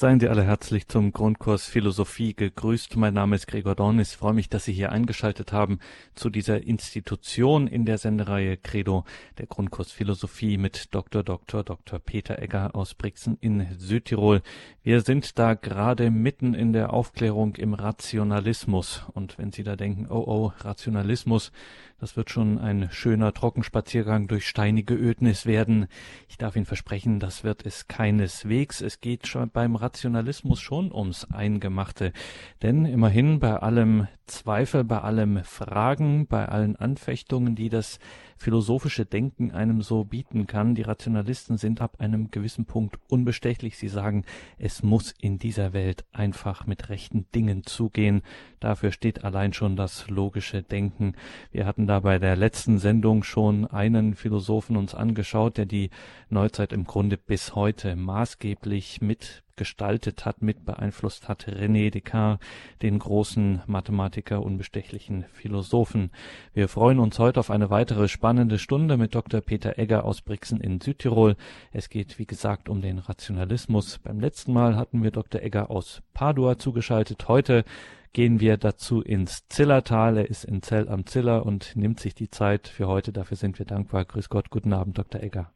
Seien Sie alle herzlich zum Grundkurs Philosophie gegrüßt. Mein Name ist Gregor Dornis. Ich freue mich, dass Sie hier eingeschaltet haben zu dieser Institution in der Sendereihe Credo, der Grundkurs Philosophie mit Dr. Dr. Dr. Peter Egger aus Brixen in Südtirol. Wir sind da gerade mitten in der Aufklärung im Rationalismus. Und wenn Sie da denken, oh oh, Rationalismus, das wird schon ein schöner Trockenspaziergang durch steinige Ödnis werden. Ich darf Ihnen versprechen, das wird es keineswegs. Es geht schon beim Rationalismus schon ums Eingemachte. Denn immerhin bei allem Zweifel, bei allem Fragen, bei allen Anfechtungen, die das philosophische Denken einem so bieten kann. Die Rationalisten sind ab einem gewissen Punkt unbestechlich. Sie sagen, es muss in dieser Welt einfach mit rechten Dingen zugehen. Dafür steht allein schon das logische Denken. Wir hatten da bei der letzten Sendung schon einen Philosophen uns angeschaut, der die Neuzeit im Grunde bis heute maßgeblich mit gestaltet hat, mit beeinflusst hat, René Descartes, den großen Mathematiker, unbestechlichen Philosophen. Wir freuen uns heute auf eine weitere spannende Stunde mit Dr. Peter Egger aus Brixen in Südtirol. Es geht, wie gesagt, um den Rationalismus. Beim letzten Mal hatten wir Dr. Egger aus Padua zugeschaltet. Heute gehen wir dazu ins Zillertal. Er ist in Zell am Ziller und nimmt sich die Zeit für heute. Dafür sind wir dankbar. Grüß Gott, guten Abend, Dr. Egger.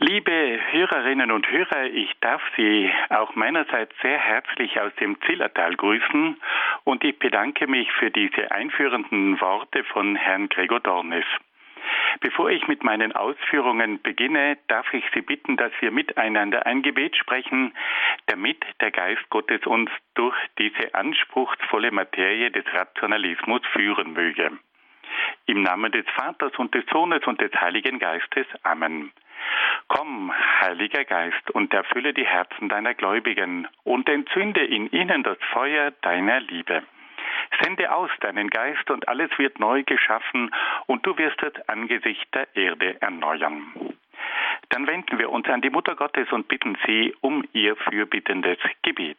Liebe Hörerinnen und Hörer, ich darf Sie auch meinerseits sehr herzlich aus dem Zillertal grüßen und ich bedanke mich für diese einführenden Worte von Herrn Gregor Dornes. Bevor ich mit meinen Ausführungen beginne, darf ich Sie bitten, dass wir miteinander ein Gebet sprechen, damit der Geist Gottes uns durch diese anspruchsvolle Materie des Rationalismus führen möge. Im Namen des Vaters und des Sohnes und des Heiligen Geistes. Amen. Komm, Heiliger Geist, und erfülle die Herzen deiner Gläubigen und entzünde in ihnen das Feuer deiner Liebe. Sende aus deinen Geist und alles wird neu geschaffen und du wirst das Angesicht der Erde erneuern. Dann wenden wir uns an die Mutter Gottes und bitten sie um ihr fürbittendes Gebet.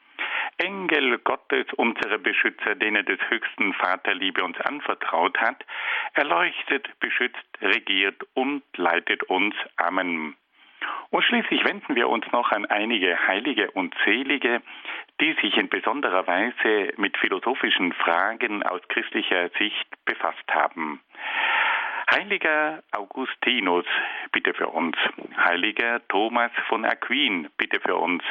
Engel Gottes, unsere Beschützer, denen des höchsten Vaterliebe uns anvertraut hat, erleuchtet, beschützt, regiert und leitet uns. Amen. Und schließlich wenden wir uns noch an einige Heilige und Selige, die sich in besonderer Weise mit philosophischen Fragen aus christlicher Sicht befasst haben. Heiliger Augustinus, bitte für uns. Heiliger Thomas von Aquin, bitte für uns.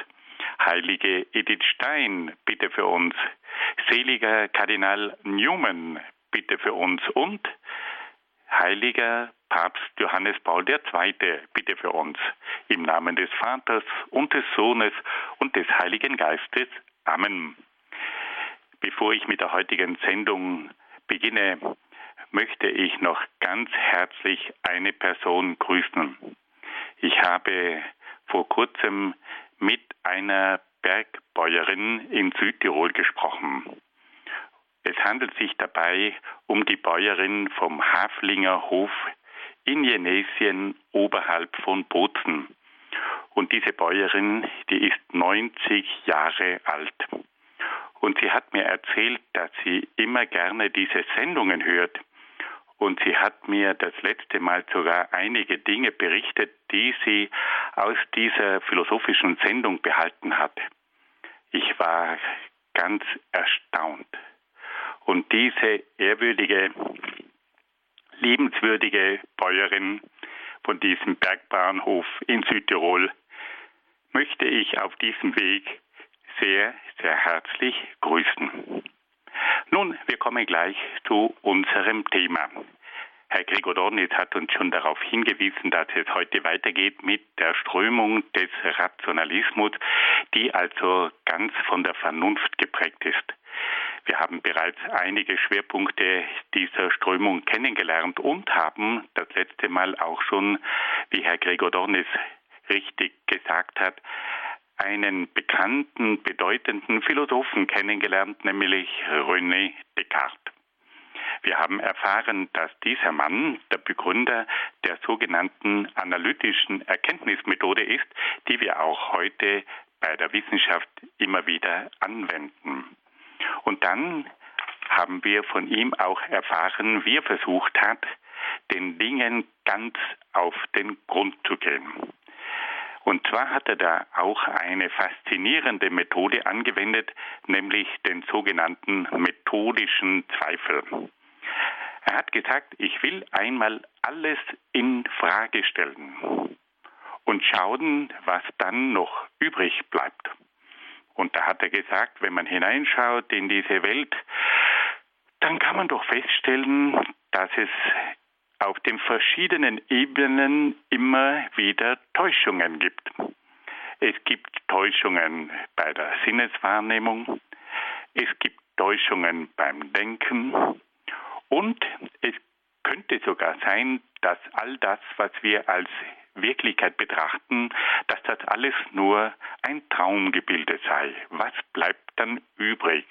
Heilige Edith Stein, bitte für uns. Seliger Kardinal Newman, bitte für uns. Und Heiliger Papst Johannes Paul II, bitte für uns. Im Namen des Vaters und des Sohnes und des Heiligen Geistes. Amen. Bevor ich mit der heutigen Sendung beginne, möchte ich noch ganz herzlich eine Person grüßen. Ich habe vor kurzem mit einer Bergbäuerin in Südtirol gesprochen. Es handelt sich dabei um die Bäuerin vom Haflinger Hof in Jenesien oberhalb von Bozen. Und diese Bäuerin, die ist 90 Jahre alt. Und sie hat mir erzählt, dass sie immer gerne diese Sendungen hört und sie hat mir das letzte Mal sogar einige Dinge berichtet, die sie aus dieser philosophischen Sendung behalten hat. Ich war ganz erstaunt. Und diese ehrwürdige, liebenswürdige Bäuerin von diesem Bergbauernhof in Südtirol möchte ich auf diesem Weg sehr, sehr herzlich grüßen. Nun, wir kommen gleich zu unserem Thema. Herr Gregor Dornitz hat uns schon darauf hingewiesen, dass es heute weitergeht mit der Strömung des Rationalismus, die also ganz von der Vernunft geprägt ist. Wir haben bereits einige Schwerpunkte dieser Strömung kennengelernt und haben das letzte Mal auch schon, wie Herr Gregor Dornis richtig gesagt hat, einen bekannten, bedeutenden Philosophen kennengelernt, nämlich René Descartes. Wir haben erfahren, dass dieser Mann der Begründer der sogenannten analytischen Erkenntnismethode ist, die wir auch heute bei der Wissenschaft immer wieder anwenden. Und dann haben wir von ihm auch erfahren, wie er versucht hat, den Dingen ganz auf den Grund zu gehen. Und zwar hat er da auch eine faszinierende Methode angewendet, nämlich den sogenannten methodischen Zweifel. Er hat gesagt, ich will einmal alles in Frage stellen und schauen, was dann noch übrig bleibt. Und da hat er gesagt, wenn man hineinschaut in diese Welt, dann kann man doch feststellen, dass es auf den verschiedenen Ebenen immer wieder Täuschungen gibt. Es gibt Täuschungen bei der Sinneswahrnehmung, es gibt Täuschungen beim Denken und es könnte sogar sein, dass all das, was wir als Wirklichkeit betrachten, dass das alles nur ein Traumgebilde sei. Was bleibt dann übrig?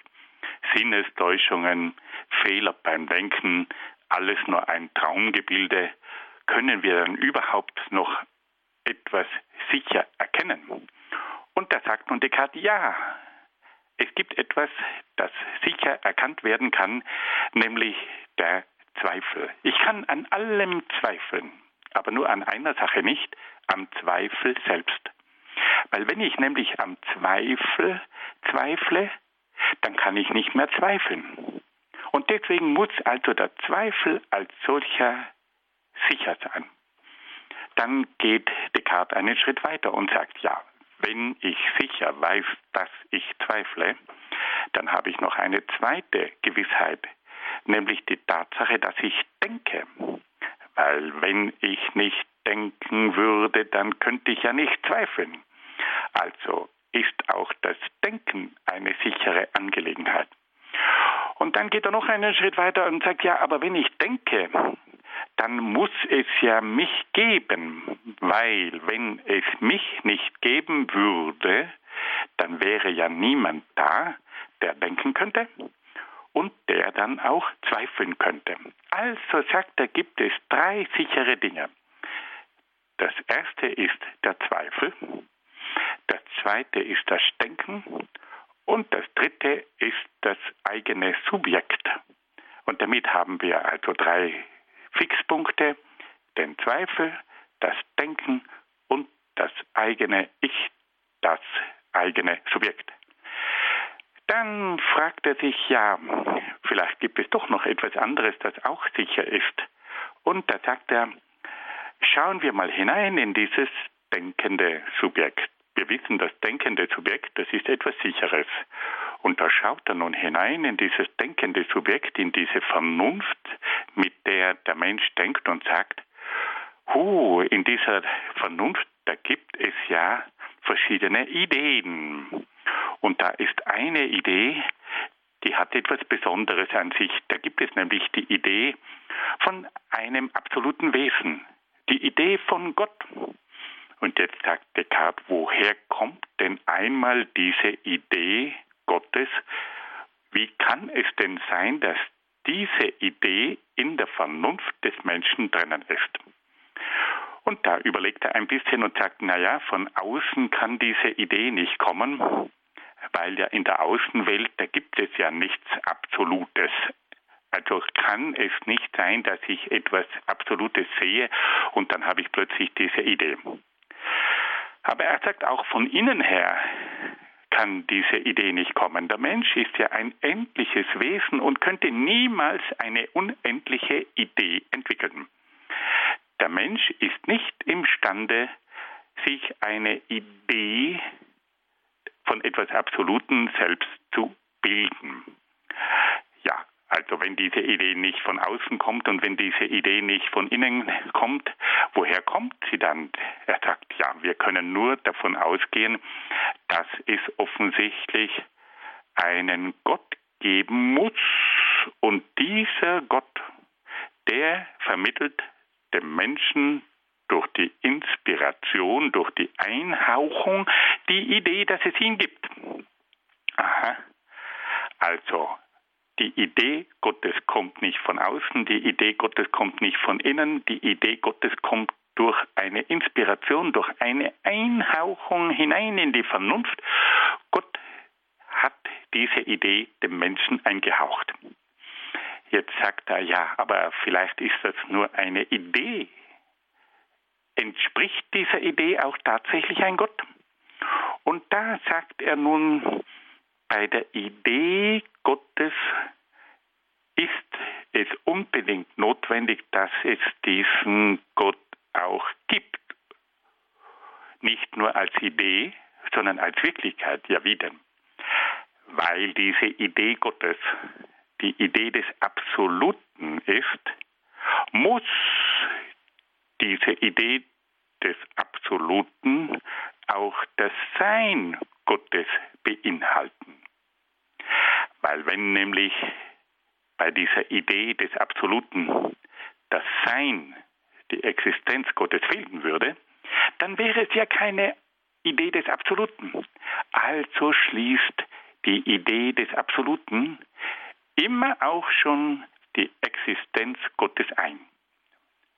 Sinnestäuschungen, Fehler beim Denken, alles nur ein Traumgebilde, können wir dann überhaupt noch etwas sicher erkennen? Und da sagt nun Descartes, ja, es gibt etwas, das sicher erkannt werden kann, nämlich der Zweifel. Ich kann an allem zweifeln, aber nur an einer Sache nicht, am Zweifel selbst. Weil wenn ich nämlich am Zweifel zweifle, dann kann ich nicht mehr zweifeln. Und deswegen muss also der Zweifel als solcher sicher sein. Dann geht Descartes einen Schritt weiter und sagt, ja, wenn ich sicher weiß, dass ich zweifle, dann habe ich noch eine zweite Gewissheit, nämlich die Tatsache, dass ich denke. Weil wenn ich nicht denken würde, dann könnte ich ja nicht zweifeln. Also ist auch das Denken eine sichere Angelegenheit. Und dann geht er noch einen Schritt weiter und sagt, ja, aber wenn ich denke, dann muss es ja mich geben, weil wenn es mich nicht geben würde, dann wäre ja niemand da, der denken könnte und der dann auch zweifeln könnte. Also sagt er, gibt es drei sichere Dinge. Das erste ist der Zweifel, das zweite ist das Denken und das dritte ist das eigene Subjekt. Und damit haben wir also drei Fixpunkte, den Zweifel, das Denken und das eigene Ich, das eigene Subjekt. Dann fragt er sich, ja, vielleicht gibt es doch noch etwas anderes, das auch sicher ist. Und da sagt er, schauen wir mal hinein in dieses denkende Subjekt. Wissen, das denkende Subjekt, das ist etwas Sicheres. Und da schaut er nun hinein in dieses denkende Subjekt, in diese Vernunft, mit der der Mensch denkt und sagt, hu, in dieser Vernunft, da gibt es ja verschiedene Ideen. Und da ist eine Idee, die hat etwas Besonderes an sich. Da gibt es nämlich die Idee von einem absoluten Wesen, die Idee von Gott. Und jetzt sagt Descartes, woher kommt denn einmal diese Idee Gottes? Wie kann es denn sein, dass diese Idee in der Vernunft des Menschen drinnen ist? Und da überlegt er ein bisschen und sagt, naja, von außen kann diese Idee nicht kommen, weil ja in der Außenwelt, da gibt es ja nichts Absolutes. Also kann es nicht sein, dass ich etwas Absolutes sehe und dann habe ich plötzlich diese Idee. Aber er sagt auch von innen her kann diese Idee nicht kommen. Der Mensch ist ja ein endliches Wesen und könnte niemals eine unendliche Idee entwickeln. Der Mensch ist nicht imstande, sich eine Idee von etwas Absoluten selbst zu bilden. Also wenn diese Idee nicht von außen kommt und wenn diese Idee nicht von innen kommt, woher kommt sie dann? Er sagt, ja, wir können nur davon ausgehen, dass es offensichtlich einen Gott geben muss und dieser Gott, der vermittelt dem Menschen durch die Inspiration, durch die Einhauchung die Idee, dass es ihn gibt. Aha. Also, die Idee Gottes kommt nicht von außen, die Idee Gottes kommt nicht von innen, die Idee Gottes kommt durch eine Inspiration, durch eine Einhauchung hinein in die Vernunft. Gott hat diese Idee dem Menschen eingehaucht. Jetzt sagt er, ja, aber vielleicht ist das nur eine Idee. Entspricht dieser Idee auch tatsächlich ein Gott? Und da sagt er nun, bei der Idee Gottes ist es unbedingt notwendig, dass es diesen Gott auch gibt. Nicht nur als Idee, sondern als Wirklichkeit. Ja, wie denn? Weil diese Idee Gottes die Idee des Absoluten ist, muss diese Idee des Absoluten auch das Sein Gottes beinhalten. Weil wenn nämlich bei dieser Idee des Absoluten das Sein, die Existenz Gottes fehlen würde, dann wäre es ja keine Idee des Absoluten. Also schließt die Idee des Absoluten immer auch schon die Existenz Gottes ein.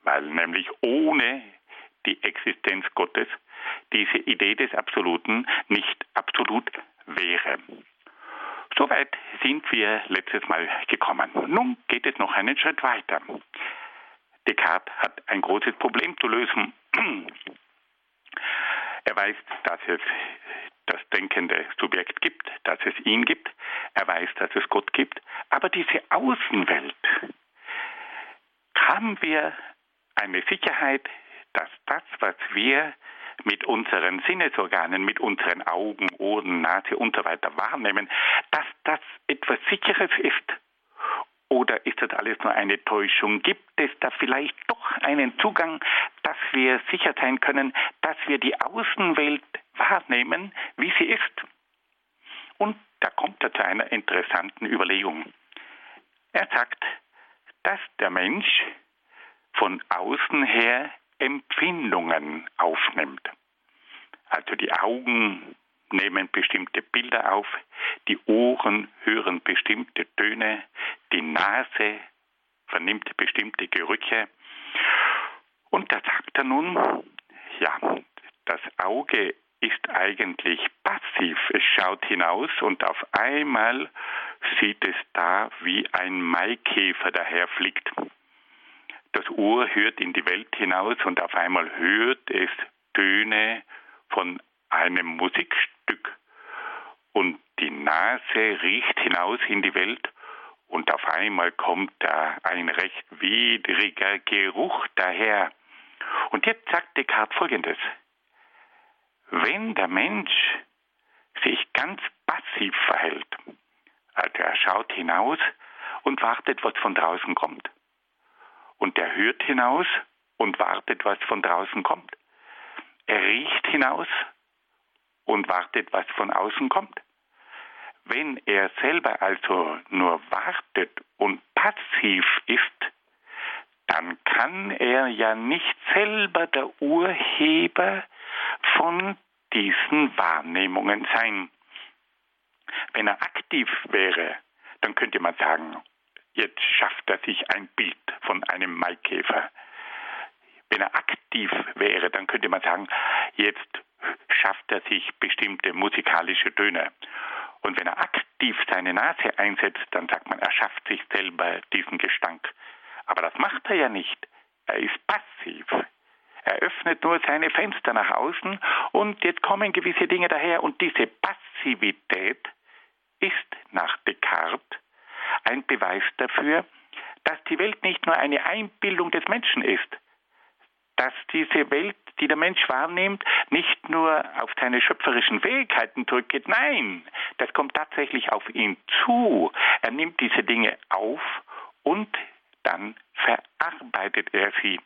Weil nämlich ohne die Existenz Gottes diese Idee des Absoluten nicht absolut wäre. Soweit sind wir letztes Mal gekommen. Nun geht es noch einen Schritt weiter. Descartes hat ein großes Problem zu lösen. Er weiß, dass es das denkende Subjekt gibt, dass es ihn gibt. Er weiß, dass es Gott gibt. Aber diese Außenwelt, haben wir eine Sicherheit, dass das, was wir mit unseren Sinnesorganen, mit unseren Augen, Ohren, Nase und so weiter wahrnehmen, dass das etwas Sicheres ist? Oder ist das alles nur eine Täuschung? Gibt es da vielleicht doch einen Zugang, dass wir sicher sein können, dass wir die Außenwelt wahrnehmen, wie sie ist? Und da kommt er zu einer interessanten Überlegung. Er sagt, dass der Mensch von außen her Empfindungen aufnimmt. Also die Augen nehmen bestimmte Bilder auf, die Ohren hören bestimmte Töne, die Nase vernimmt bestimmte Gerüche. Und da sagt er nun, ja, das Auge ist eigentlich passiv. Es schaut hinaus und auf einmal sieht es da, wie ein Maikäfer daherfliegt. Das Ohr hört in die Welt hinaus und auf einmal hört es Töne von einem Musikstück. Und die Nase riecht hinaus in die Welt und auf einmal kommt da ein recht widriger Geruch daher. Und jetzt sagt Descartes Folgendes. Wenn der Mensch sich ganz passiv verhält, also er schaut hinaus und wartet, was von draußen kommt, und er hört hinaus und wartet, was von draußen kommt. Er riecht hinaus und wartet, was von außen kommt. Wenn er selber also nur wartet und passiv ist, dann kann er ja nicht selber der Urheber von diesen Wahrnehmungen sein. Wenn er aktiv wäre, dann könnte man sagen, Jetzt schafft er sich ein Bild von einem Maikäfer. Wenn er aktiv wäre, dann könnte man sagen, jetzt schafft er sich bestimmte musikalische Töne. Und wenn er aktiv seine Nase einsetzt, dann sagt man, er schafft sich selber diesen Gestank. Aber das macht er ja nicht. Er ist passiv. Er öffnet nur seine Fenster nach außen und jetzt kommen gewisse Dinge daher und diese Passivität ist nach Descartes ein Beweis dafür, dass die Welt nicht nur eine Einbildung des Menschen ist, dass diese Welt, die der Mensch wahrnimmt, nicht nur auf seine schöpferischen Fähigkeiten zurückgeht. Nein, das kommt tatsächlich auf ihn zu. Er nimmt diese Dinge auf und dann verarbeitet er sie.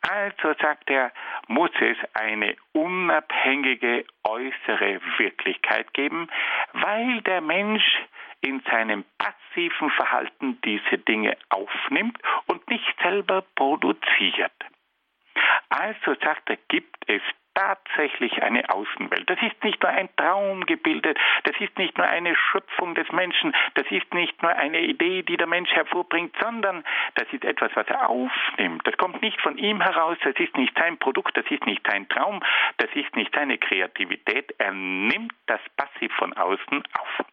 Also sagt er, muss es eine unabhängige äußere Wirklichkeit geben, weil der Mensch in seinem passiven Verhalten diese Dinge aufnimmt und nicht selber produziert. Also sagt er, gibt es tatsächlich eine Außenwelt. Das ist nicht nur ein Traum gebildet, das ist nicht nur eine Schöpfung des Menschen, das ist nicht nur eine Idee, die der Mensch hervorbringt, sondern das ist etwas, was er aufnimmt. Das kommt nicht von ihm heraus, das ist nicht sein Produkt, das ist nicht sein Traum, das ist nicht seine Kreativität. Er nimmt das passiv von außen auf.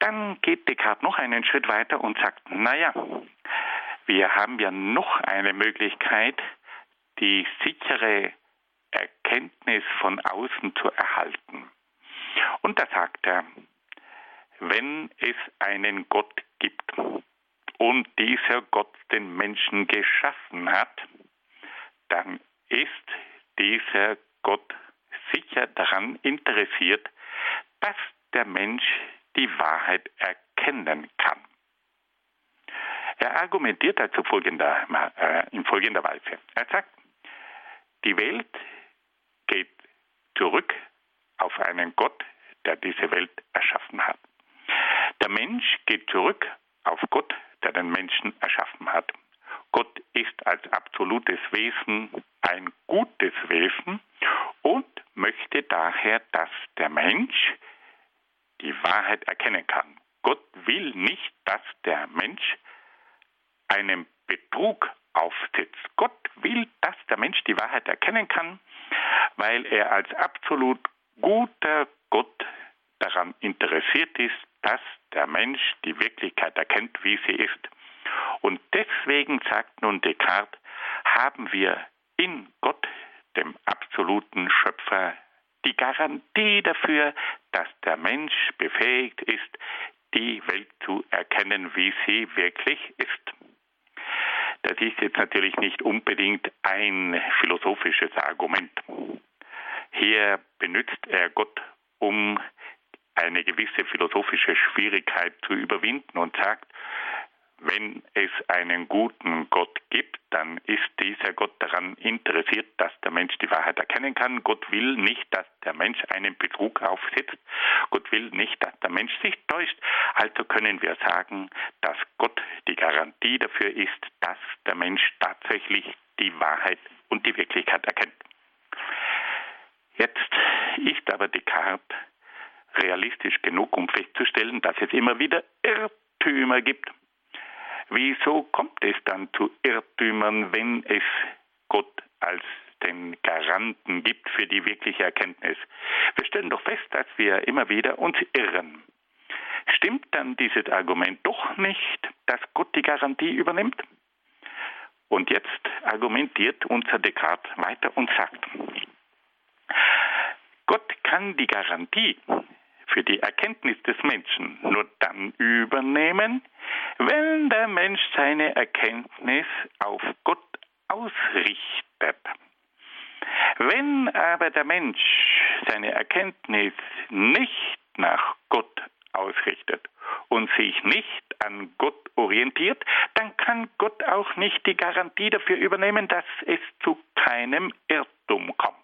Dann geht Descartes noch einen Schritt weiter und sagt, naja, wir haben ja noch eine Möglichkeit, die sichere Erkenntnis von außen zu erhalten. Und da sagt er, wenn es einen Gott gibt und dieser Gott den Menschen geschaffen hat, dann ist dieser Gott sicher daran interessiert, dass der Mensch die Wahrheit erkennen kann. Er argumentiert dazu folgender, äh, in folgender Weise. Er sagt, die Welt geht zurück auf einen Gott, der diese Welt erschaffen hat. Der Mensch geht zurück auf Gott, der den Menschen erschaffen hat. Gott ist als absolutes Wesen ein gutes Wesen und möchte daher, dass der Mensch die Wahrheit erkennen kann. Gott will nicht, dass der Mensch einem Betrug aufsetzt. Gott will, dass der Mensch die Wahrheit erkennen kann, weil er als absolut guter Gott daran interessiert ist, dass der Mensch die Wirklichkeit erkennt, wie sie ist. Und deswegen sagt nun Descartes, haben wir in Gott, dem absoluten Schöpfer, die Garantie dafür, dass der Mensch befähigt ist, die Welt zu erkennen, wie sie wirklich ist. Das ist jetzt natürlich nicht unbedingt ein philosophisches Argument. Hier benutzt er Gott, um eine gewisse philosophische Schwierigkeit zu überwinden und sagt, wenn es einen guten Gott gibt, dann ist dieser Gott daran interessiert, dass der Mensch die Wahrheit erkennen kann. Gott will nicht, dass der Mensch einen Betrug aufsetzt. Gott will nicht, dass der Mensch sich täuscht. Also können wir sagen, dass Gott die Garantie dafür ist, dass der Mensch tatsächlich die Wahrheit und die Wirklichkeit erkennt. Jetzt ist aber Descartes realistisch genug, um festzustellen, dass es immer wieder Irrtümer gibt Wieso kommt es dann zu Irrtümern, wenn es Gott als den Garanten gibt für die wirkliche Erkenntnis? Wir stellen doch fest, dass wir immer wieder uns irren. Stimmt dann dieses Argument doch nicht, dass Gott die Garantie übernimmt? Und jetzt argumentiert unser Descartes weiter und sagt, Gott kann die Garantie für die Erkenntnis des Menschen nur dann übernehmen, wenn der Mensch seine Erkenntnis auf Gott ausrichtet. Wenn aber der Mensch seine Erkenntnis nicht nach Gott ausrichtet und sich nicht an Gott orientiert, dann kann Gott auch nicht die Garantie dafür übernehmen, dass es zu keinem Irrtum kommt.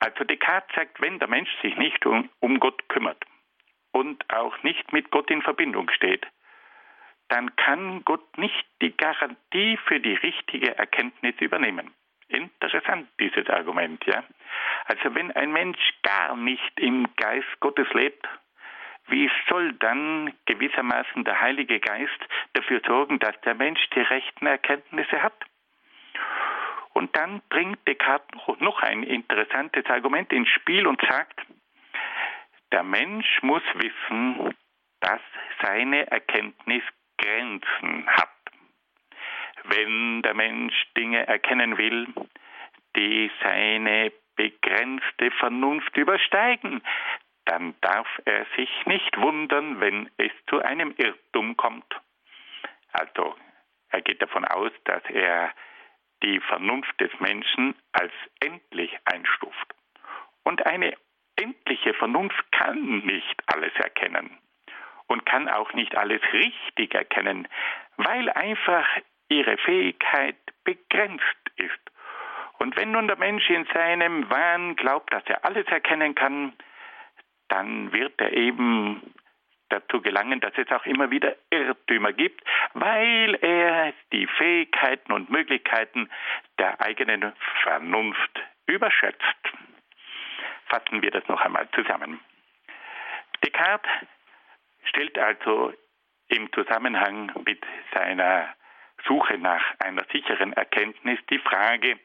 Also Descartes sagt, wenn der Mensch sich nicht um, um Gott kümmert und auch nicht mit Gott in Verbindung steht, dann kann Gott nicht die Garantie für die richtige Erkenntnis übernehmen. Interessant, dieses Argument, ja. Also wenn ein Mensch gar nicht im Geist Gottes lebt, wie soll dann gewissermaßen der Heilige Geist dafür sorgen, dass der Mensch die rechten Erkenntnisse hat? Und dann bringt Descartes noch ein interessantes Argument ins Spiel und sagt, der Mensch muss wissen, dass seine Erkenntnis Grenzen hat. Wenn der Mensch Dinge erkennen will, die seine begrenzte Vernunft übersteigen, dann darf er sich nicht wundern, wenn es zu einem Irrtum kommt. Also er geht davon aus, dass er die Vernunft des Menschen als endlich einstuft. Und eine endliche Vernunft kann nicht alles erkennen und kann auch nicht alles richtig erkennen, weil einfach ihre Fähigkeit begrenzt ist. Und wenn nun der Mensch in seinem Wahn glaubt, dass er alles erkennen kann, dann wird er eben dazu gelangen, dass es auch immer wieder Irrtümer gibt, weil er die Fähigkeiten und Möglichkeiten der eigenen Vernunft überschätzt. Fassen wir das noch einmal zusammen. Descartes stellt also im Zusammenhang mit seiner Suche nach einer sicheren Erkenntnis die Frage,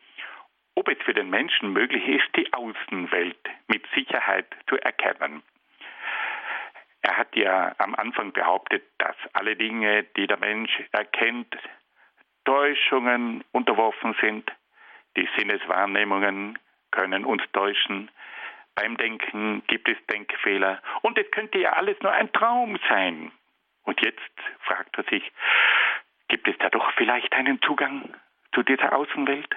ob es für den Menschen möglich ist, die Außenwelt mit Sicherheit zu erkennen. Er hat ja am Anfang behauptet, dass alle Dinge, die der Mensch erkennt, Täuschungen unterworfen sind. Die Sinneswahrnehmungen können uns täuschen. Beim Denken gibt es Denkfehler. Und es könnte ja alles nur ein Traum sein. Und jetzt fragt er sich, gibt es da doch vielleicht einen Zugang zu dieser Außenwelt,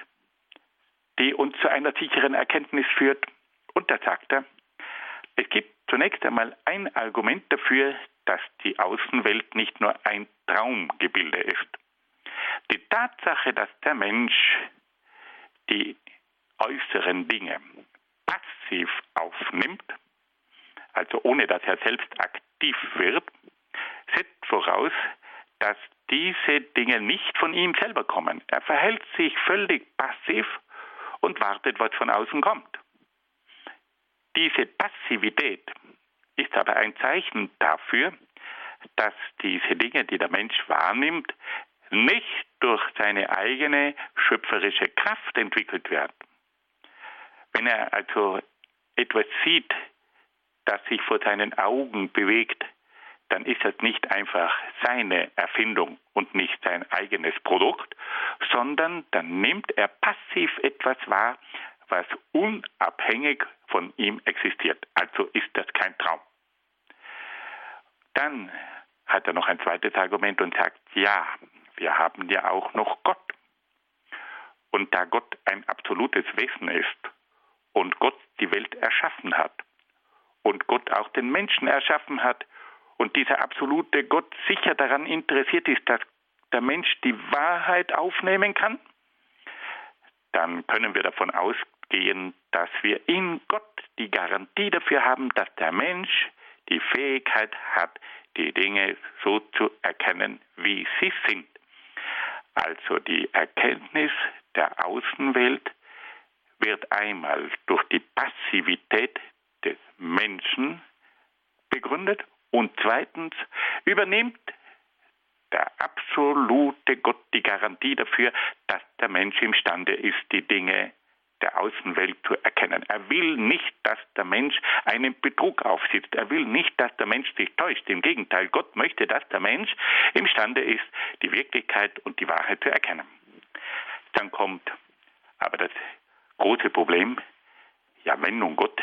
die uns zu einer sicheren Erkenntnis führt? Und da sagt er, es gibt zunächst einmal ein Argument dafür, dass die Außenwelt nicht nur ein Traumgebilde ist. Die Tatsache, dass der Mensch die äußeren Dinge passiv aufnimmt, also ohne dass er selbst aktiv wird, setzt voraus, dass diese Dinge nicht von ihm selber kommen. Er verhält sich völlig passiv und wartet, was von außen kommt. Diese Passivität ist aber ein Zeichen dafür, dass diese Dinge, die der Mensch wahrnimmt, nicht durch seine eigene schöpferische Kraft entwickelt werden. Wenn er also etwas sieht, das sich vor seinen Augen bewegt, dann ist das nicht einfach seine Erfindung und nicht sein eigenes Produkt, sondern dann nimmt er passiv etwas wahr, was unabhängig von ihm existiert. Also ist das kein Traum. Dann hat er noch ein zweites Argument und sagt, ja, wir haben ja auch noch Gott. Und da Gott ein absolutes Wesen ist und Gott die Welt erschaffen hat und Gott auch den Menschen erschaffen hat und dieser absolute Gott sicher daran interessiert ist, dass der Mensch die Wahrheit aufnehmen kann, dann können wir davon ausgehen, dass wir in Gott die Garantie dafür haben, dass der Mensch die Fähigkeit hat, die Dinge so zu erkennen, wie sie sind. Also die Erkenntnis der Außenwelt wird einmal durch die Passivität des Menschen begründet und zweitens übernimmt der absolute Gott die Garantie dafür, dass der Mensch imstande ist, die Dinge der Außenwelt zu erkennen. Er will nicht, dass der Mensch einen Betrug aufsitzt. Er will nicht, dass der Mensch sich täuscht. Im Gegenteil, Gott möchte, dass der Mensch imstande ist, die Wirklichkeit und die Wahrheit zu erkennen. Dann kommt aber das große Problem, ja, wenn nun Gott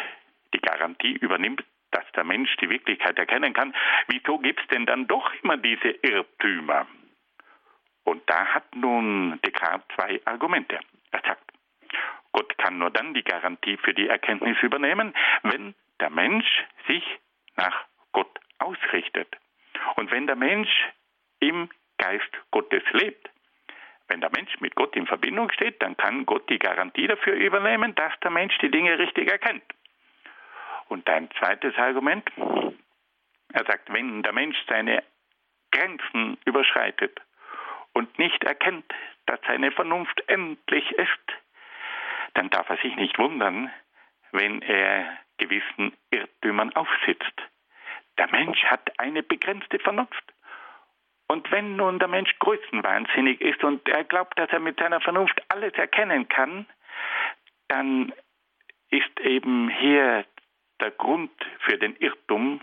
die Garantie übernimmt, dass der Mensch die Wirklichkeit erkennen kann, wieso gibt es denn dann doch immer diese Irrtümer? Und da hat nun Descartes zwei Argumente. Er sagt, Gott kann nur dann die Garantie für die Erkenntnis übernehmen, wenn der Mensch sich nach Gott ausrichtet. Und wenn der Mensch im Geist Gottes lebt. Wenn der Mensch mit Gott in Verbindung steht, dann kann Gott die Garantie dafür übernehmen, dass der Mensch die Dinge richtig erkennt. Und ein zweites Argument, er sagt, wenn der Mensch seine Grenzen überschreitet und nicht erkennt, dass seine Vernunft endlich ist, dann darf er sich nicht wundern, wenn er gewissen Irrtümern aufsitzt. Der Mensch hat eine begrenzte Vernunft. Und wenn nun der Mensch größenwahnsinnig ist und er glaubt, dass er mit seiner Vernunft alles erkennen kann, dann ist eben hier der Grund für den Irrtum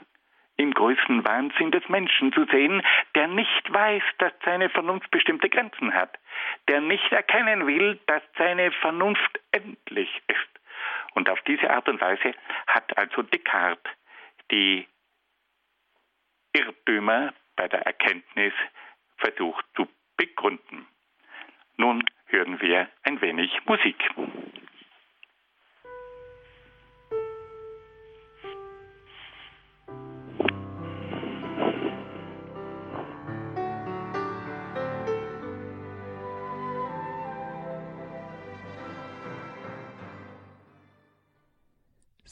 im größten Wahnsinn des Menschen zu sehen, der nicht weiß, dass seine Vernunft bestimmte Grenzen hat, der nicht erkennen will, dass seine Vernunft endlich ist. Und auf diese Art und Weise hat also Descartes die Irrtümer bei der Erkenntnis versucht zu begründen. Nun hören wir ein wenig Musik.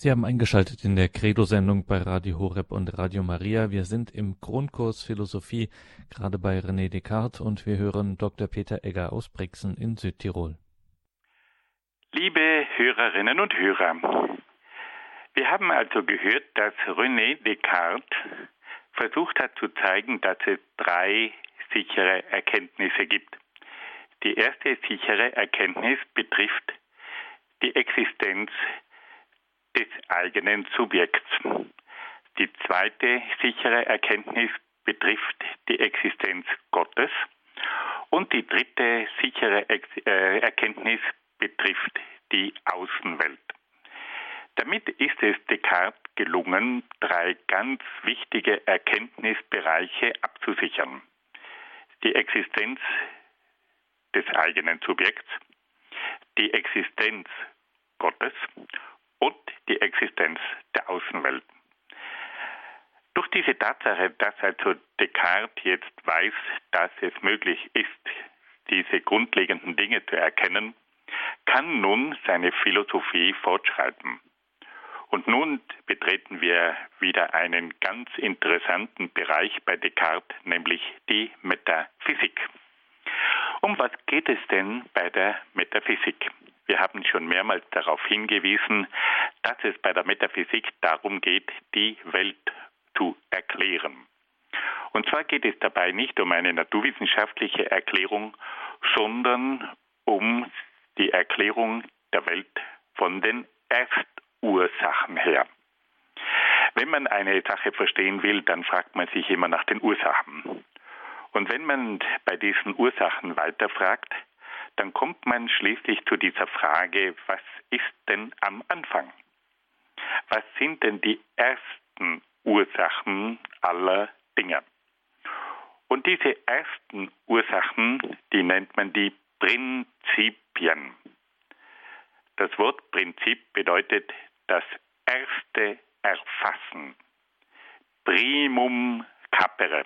Sie haben eingeschaltet in der Credo-Sendung bei Radio Horeb und Radio Maria. Wir sind im Grundkurs Philosophie, gerade bei René Descartes, und wir hören Dr. Peter Egger aus Brixen in Südtirol. Liebe Hörerinnen und Hörer, wir haben also gehört, dass René Descartes versucht hat zu zeigen, dass es drei sichere Erkenntnisse gibt. Die erste sichere Erkenntnis betrifft die Existenz des eigenen Subjekts. Die zweite sichere Erkenntnis betrifft die Existenz Gottes und die dritte sichere äh, Erkenntnis betrifft die Außenwelt. Damit ist es Descartes gelungen, drei ganz wichtige Erkenntnisbereiche abzusichern. Die Existenz des eigenen Subjekts, die Existenz Gottes und die Existenz der Außenwelt. Durch diese Tatsache, dass also Descartes jetzt weiß, dass es möglich ist, diese grundlegenden Dinge zu erkennen, kann nun seine Philosophie fortschreiten. Und nun betreten wir wieder einen ganz interessanten Bereich bei Descartes, nämlich die Metaphysik. Um was geht es denn bei der Metaphysik? Wir haben schon mehrmals darauf hingewiesen, dass es bei der Metaphysik darum geht, die Welt zu erklären. Und zwar geht es dabei nicht um eine naturwissenschaftliche Erklärung, sondern um die Erklärung der Welt von den Erstursachen her. Wenn man eine Sache verstehen will, dann fragt man sich immer nach den Ursachen. Und wenn man bei diesen Ursachen weiterfragt, dann kommt man schließlich zu dieser Frage, was ist denn am Anfang? Was sind denn die ersten Ursachen aller Dinge? Und diese ersten Ursachen, die nennt man die Prinzipien. Das Wort Prinzip bedeutet das erste Erfassen. Primum capere.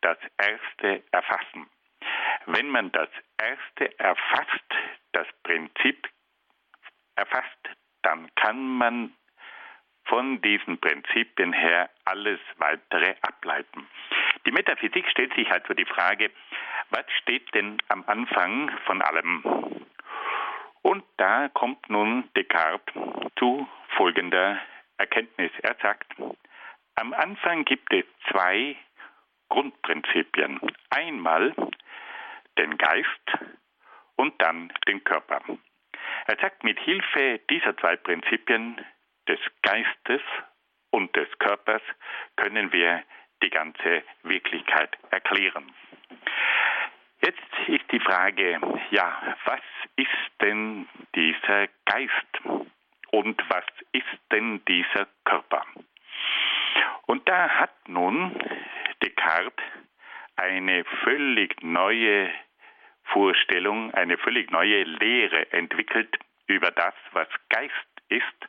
Das erste Erfassen. Wenn man das erste erfasst, das Prinzip erfasst, dann kann man von diesen Prinzipien her alles weitere ableiten. Die Metaphysik stellt sich also die Frage, was steht denn am Anfang von allem? Und da kommt nun Descartes zu folgender Erkenntnis. Er sagt, am Anfang gibt es zwei Grundprinzipien. Einmal den Geist und dann den Körper. Er sagt, mit Hilfe dieser zwei Prinzipien des Geistes und des Körpers können wir die ganze Wirklichkeit erklären. Jetzt ist die Frage, ja, was ist denn dieser Geist und was ist denn dieser Körper? Und da hat nun Descartes eine völlig neue Vorstellung, eine völlig neue Lehre entwickelt über das, was Geist ist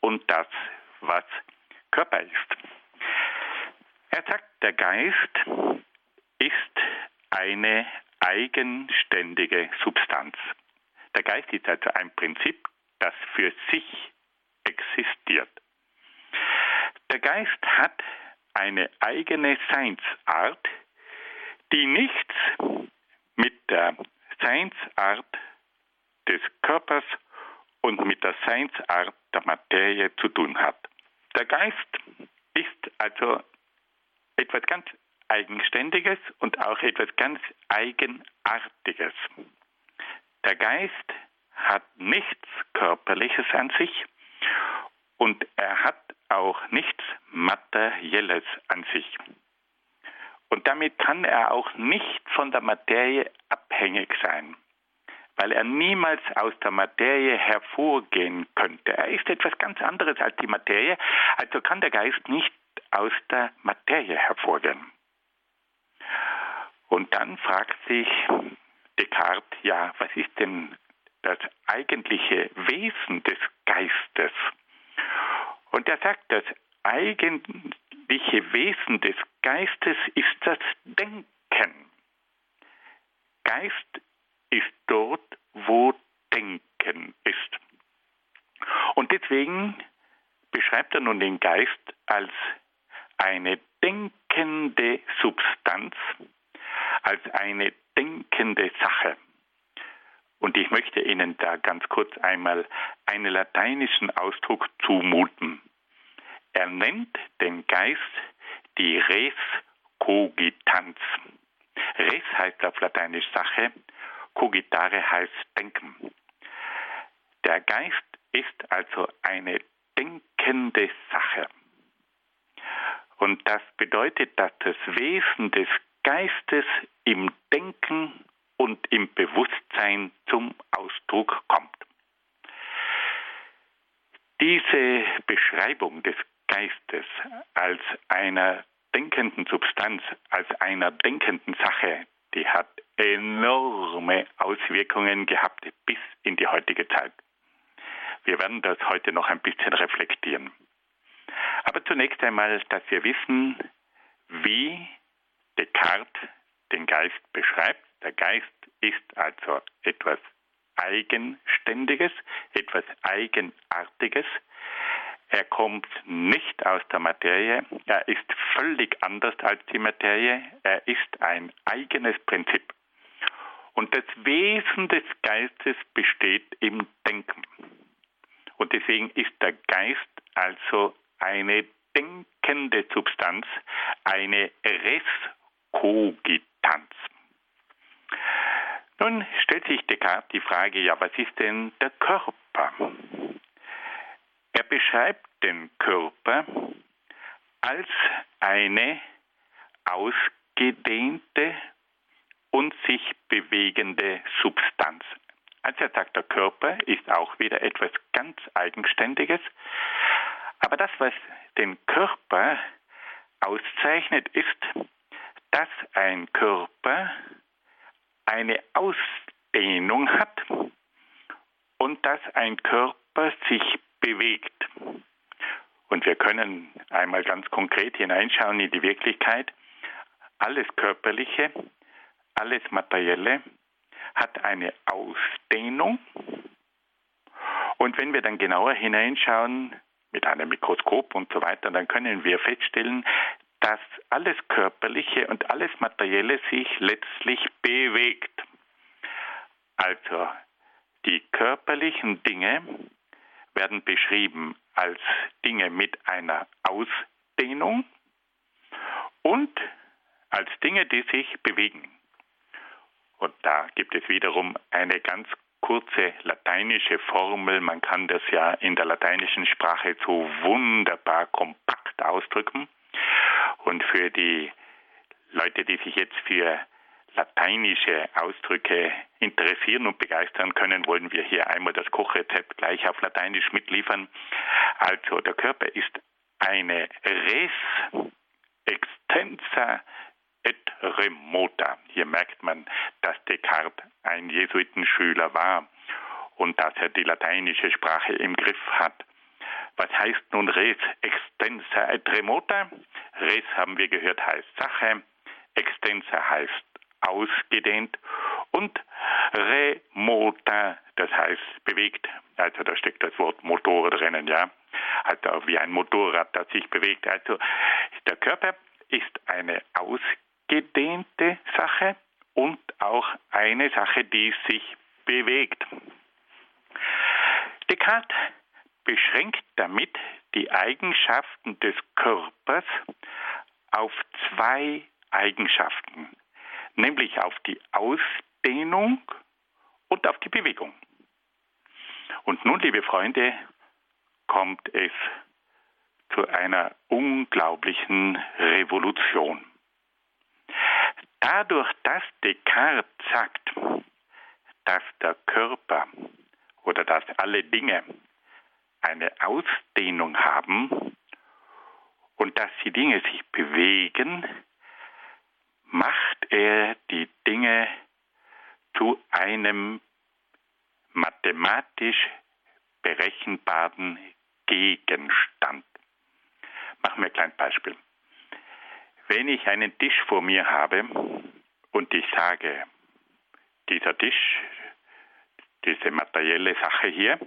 und das, was Körper ist. Er sagt, der Geist ist eine eigenständige Substanz. Der Geist ist also ein Prinzip, das für sich existiert. Der Geist hat eine eigene Seinsart, die nichts mit der Seinsart des Körpers und mit der Seinsart der Materie zu tun hat. Der Geist ist also etwas ganz Eigenständiges und auch etwas ganz Eigenartiges. Der Geist hat nichts Körperliches an sich und er hat auch nichts Materielles an sich. Und damit kann er auch nicht von der Materie abhängig sein, weil er niemals aus der Materie hervorgehen könnte. Er ist etwas ganz anderes als die Materie, also kann der Geist nicht aus der Materie hervorgehen. Und dann fragt sich Descartes, ja, was ist denn das eigentliche Wesen des Geistes? Und er sagt, das eigentliche Wesen des Geistes ist das Denken. Geist ist dort, wo Denken ist. Und deswegen Körper nun den Geist als eine denkende Substanz, als eine denkende Sache. Und ich möchte Ihnen da ganz kurz einmal einen lateinischen Ausdruck zumuten. Er nennt den Geist die Res Cogitans. Res heißt auf Lateinisch Sache, cogitare heißt denken. Der Geist ist also eine denkende Sache. Und das bedeutet, dass das Wesen des Geistes im Denken und im Bewusstsein zum Ausdruck kommt. Diese Beschreibung des Geistes als einer denkenden Substanz, als einer denkenden Sache, die hat enorme Auswirkungen gehabt bis in die heutige Zeit. Wir werden das heute noch ein bisschen reflektieren. Aber zunächst einmal, dass wir wissen, wie Descartes den Geist beschreibt. Der Geist ist also etwas Eigenständiges, etwas Eigenartiges. Er kommt nicht aus der Materie, er ist völlig anders als die Materie, er ist ein eigenes Prinzip. Und das Wesen des Geistes besteht im Denken. Und deswegen ist der Geist also eine denkende Substanz, eine Res Cogitanz. Nun stellt sich Descartes die Frage, ja, was ist denn der Körper? Er beschreibt den Körper als eine ausgedehnte und sich bewegende Substanz. Also er sagt, der Körper ist auch wieder etwas ganz Eigenständiges. Aber das, was den Körper auszeichnet, ist, dass ein Körper eine Ausdehnung hat und dass ein Körper sich bewegt. Und wir können einmal ganz konkret hineinschauen in die Wirklichkeit. Alles Körperliche, alles Materielle hat eine Ausdehnung. Und wenn wir dann genauer hineinschauen, mit einem Mikroskop und so weiter, dann können wir feststellen, dass alles Körperliche und alles Materielle sich letztlich bewegt. Also die körperlichen Dinge werden beschrieben als Dinge mit einer Ausdehnung und als Dinge, die sich bewegen. Und da gibt es wiederum eine ganz kurze lateinische Formel. Man kann das ja in der lateinischen Sprache so wunderbar kompakt ausdrücken. Und für die Leute, die sich jetzt für lateinische Ausdrücke interessieren und begeistern können, wollen wir hier einmal das Kochrezept gleich auf Lateinisch mitliefern. Also der Körper ist eine res extensa et remota. Hier merkt man, dass Descartes ein Jesuitenschüler war und dass er die lateinische Sprache im Griff hat. Was heißt nun res extensa et remota? Res haben wir gehört heißt Sache, extensa heißt ausgedehnt und remota, das heißt bewegt. Also da steckt das Wort Motor drinnen, ja. Also wie ein Motorrad, das sich bewegt. Also der Körper ist eine ausgedehnte Sache und auch eine Sache, die sich bewegt. Descartes beschränkt damit die Eigenschaften des Körpers auf zwei Eigenschaften, nämlich auf die Ausdehnung und auf die Bewegung. Und nun, liebe Freunde, kommt es zu einer unglaublichen Revolution. Dadurch, dass Descartes sagt, dass der Körper oder dass alle Dinge eine Ausdehnung haben und dass die Dinge sich bewegen, macht er die Dinge zu einem mathematisch berechenbaren Gegenstand. Machen wir ein kleines Beispiel. Wenn ich einen Tisch vor mir habe und ich sage, dieser Tisch, diese materielle Sache hier,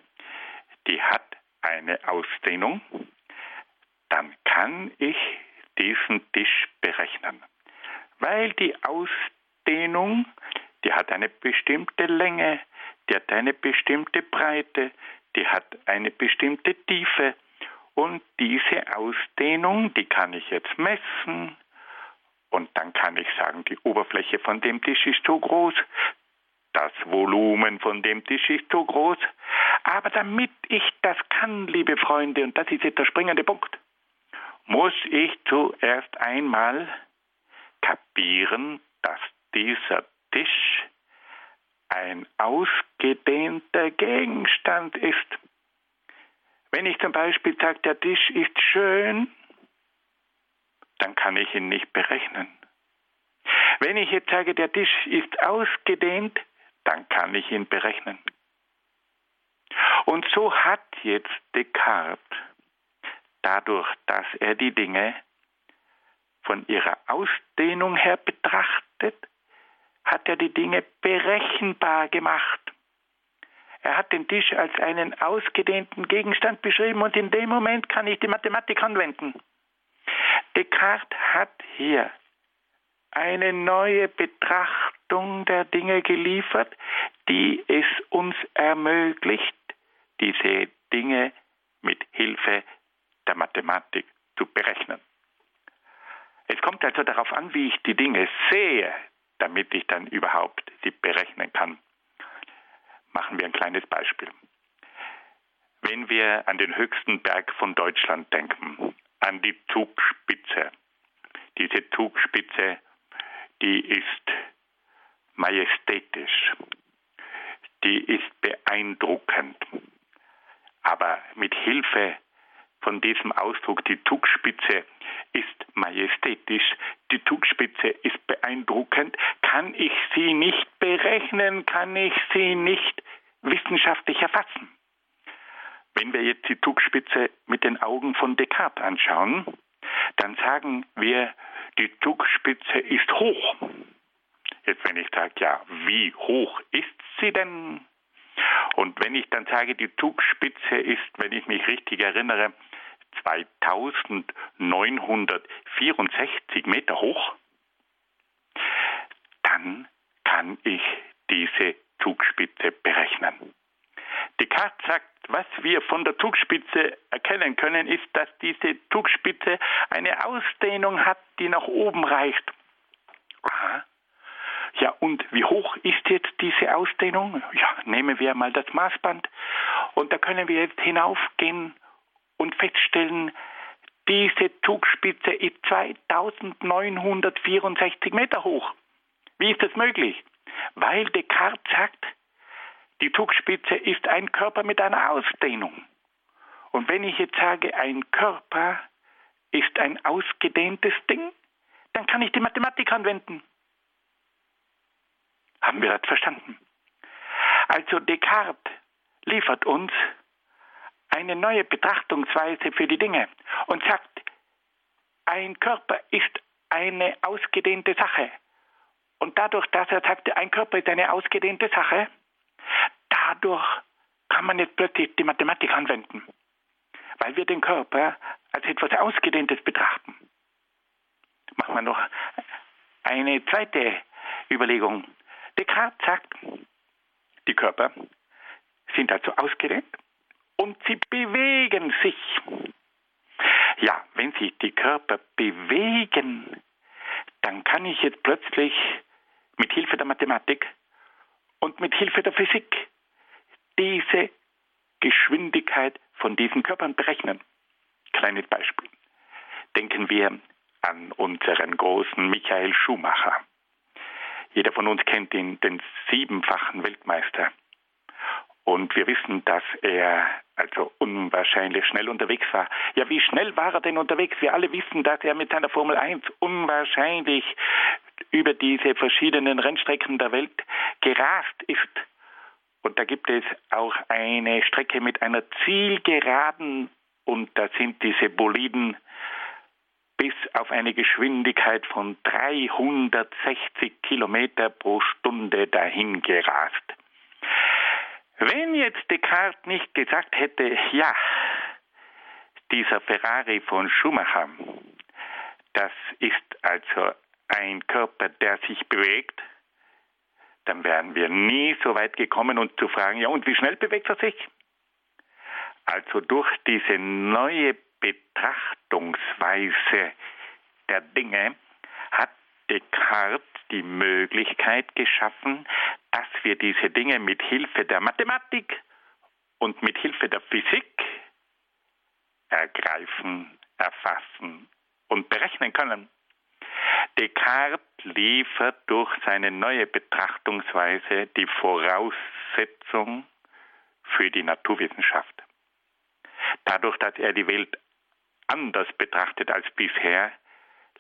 die hat eine Ausdehnung, dann kann ich diesen Tisch berechnen. Weil die Ausdehnung, die hat eine bestimmte Länge, die hat eine bestimmte Breite, die hat eine bestimmte Tiefe. Und diese Ausdehnung, die kann ich jetzt messen. Und dann kann ich sagen, die Oberfläche von dem Tisch ist so groß, das Volumen von dem Tisch ist so groß. Aber damit ich das kann, liebe Freunde, und das ist jetzt der springende Punkt, muss ich zuerst einmal kapieren, dass dieser Tisch ein ausgedehnter Gegenstand ist. Wenn ich zum Beispiel sage, der Tisch ist schön, dann kann ich ihn nicht berechnen. Wenn ich jetzt sage, der Tisch ist ausgedehnt, dann kann ich ihn berechnen. Und so hat jetzt Descartes, dadurch, dass er die Dinge von ihrer Ausdehnung her betrachtet, hat er die Dinge berechenbar gemacht. Er hat den Tisch als einen ausgedehnten Gegenstand beschrieben und in dem Moment kann ich die Mathematik anwenden. Descartes hat hier eine neue Betrachtung der Dinge geliefert, die es uns ermöglicht, diese Dinge mit Hilfe der Mathematik zu berechnen. Es kommt also darauf an, wie ich die Dinge sehe, damit ich dann überhaupt sie berechnen kann. Machen wir ein kleines Beispiel. Wenn wir an den höchsten Berg von Deutschland denken, an die Zugspitze. Diese Zugspitze, die ist majestätisch, die ist beeindruckend. Aber mit Hilfe von diesem Ausdruck, die Zugspitze ist majestätisch, die Zugspitze ist beeindruckend, kann ich sie nicht berechnen, kann ich sie nicht wissenschaftlich erfassen. Wenn wir jetzt die Zugspitze mit den Augen von Descartes anschauen, dann sagen wir, die Zugspitze ist hoch. Jetzt wenn ich sage, ja, wie hoch ist sie denn? Und wenn ich dann sage, die Zugspitze ist, wenn ich mich richtig erinnere, 2964 Meter hoch, dann kann ich diese Zugspitze berechnen. Descartes sagt, was wir von der Zugspitze erkennen können, ist, dass diese Zugspitze eine Ausdehnung hat, die nach oben reicht. Aha. Ja, und wie hoch ist jetzt diese Ausdehnung? Ja, nehmen wir mal das Maßband und da können wir jetzt hinaufgehen und feststellen, diese Zugspitze ist 2964 Meter hoch. Wie ist das möglich? Weil Descartes sagt, die Zugspitze ist ein Körper mit einer Ausdehnung. Und wenn ich jetzt sage, ein Körper ist ein ausgedehntes Ding, dann kann ich die Mathematik anwenden. Haben wir das verstanden? Also Descartes liefert uns eine neue Betrachtungsweise für die Dinge und sagt, ein Körper ist eine ausgedehnte Sache. Und dadurch, dass er sagte, ein Körper ist eine ausgedehnte Sache, dadurch kann man jetzt plötzlich die Mathematik anwenden, weil wir den Körper als etwas Ausgedehntes betrachten. Machen wir noch eine zweite Überlegung. Descartes sagt, die Körper sind also ausgedehnt und sie bewegen sich. Ja, wenn sich die Körper bewegen, dann kann ich jetzt plötzlich mit Hilfe der Mathematik und mit Hilfe der Physik diese Geschwindigkeit von diesen Körpern berechnen. Kleines Beispiel. Denken wir an unseren großen Michael Schumacher. Jeder von uns kennt ihn, den siebenfachen Weltmeister. Und wir wissen, dass er also unwahrscheinlich schnell unterwegs war. Ja, wie schnell war er denn unterwegs? Wir alle wissen, dass er mit seiner Formel 1 unwahrscheinlich über diese verschiedenen Rennstrecken der Welt gerast ist. Und da gibt es auch eine Strecke mit einer Zielgeraden und da sind diese Boliden bis auf eine Geschwindigkeit von 360 Kilometer pro Stunde dahin gerast. Wenn jetzt Descartes nicht gesagt hätte, ja, dieser Ferrari von Schumacher, das ist also ein Körper, der sich bewegt, dann wären wir nie so weit gekommen, uns zu fragen, ja, und wie schnell bewegt er sich? Also durch diese neue Betrachtungsweise der Dinge hat Descartes die Möglichkeit geschaffen, dass wir diese Dinge mit Hilfe der Mathematik und mit Hilfe der Physik ergreifen, erfassen und berechnen können. Descartes liefert durch seine neue Betrachtungsweise die Voraussetzung für die Naturwissenschaft. Dadurch, dass er die Welt anders betrachtet als bisher,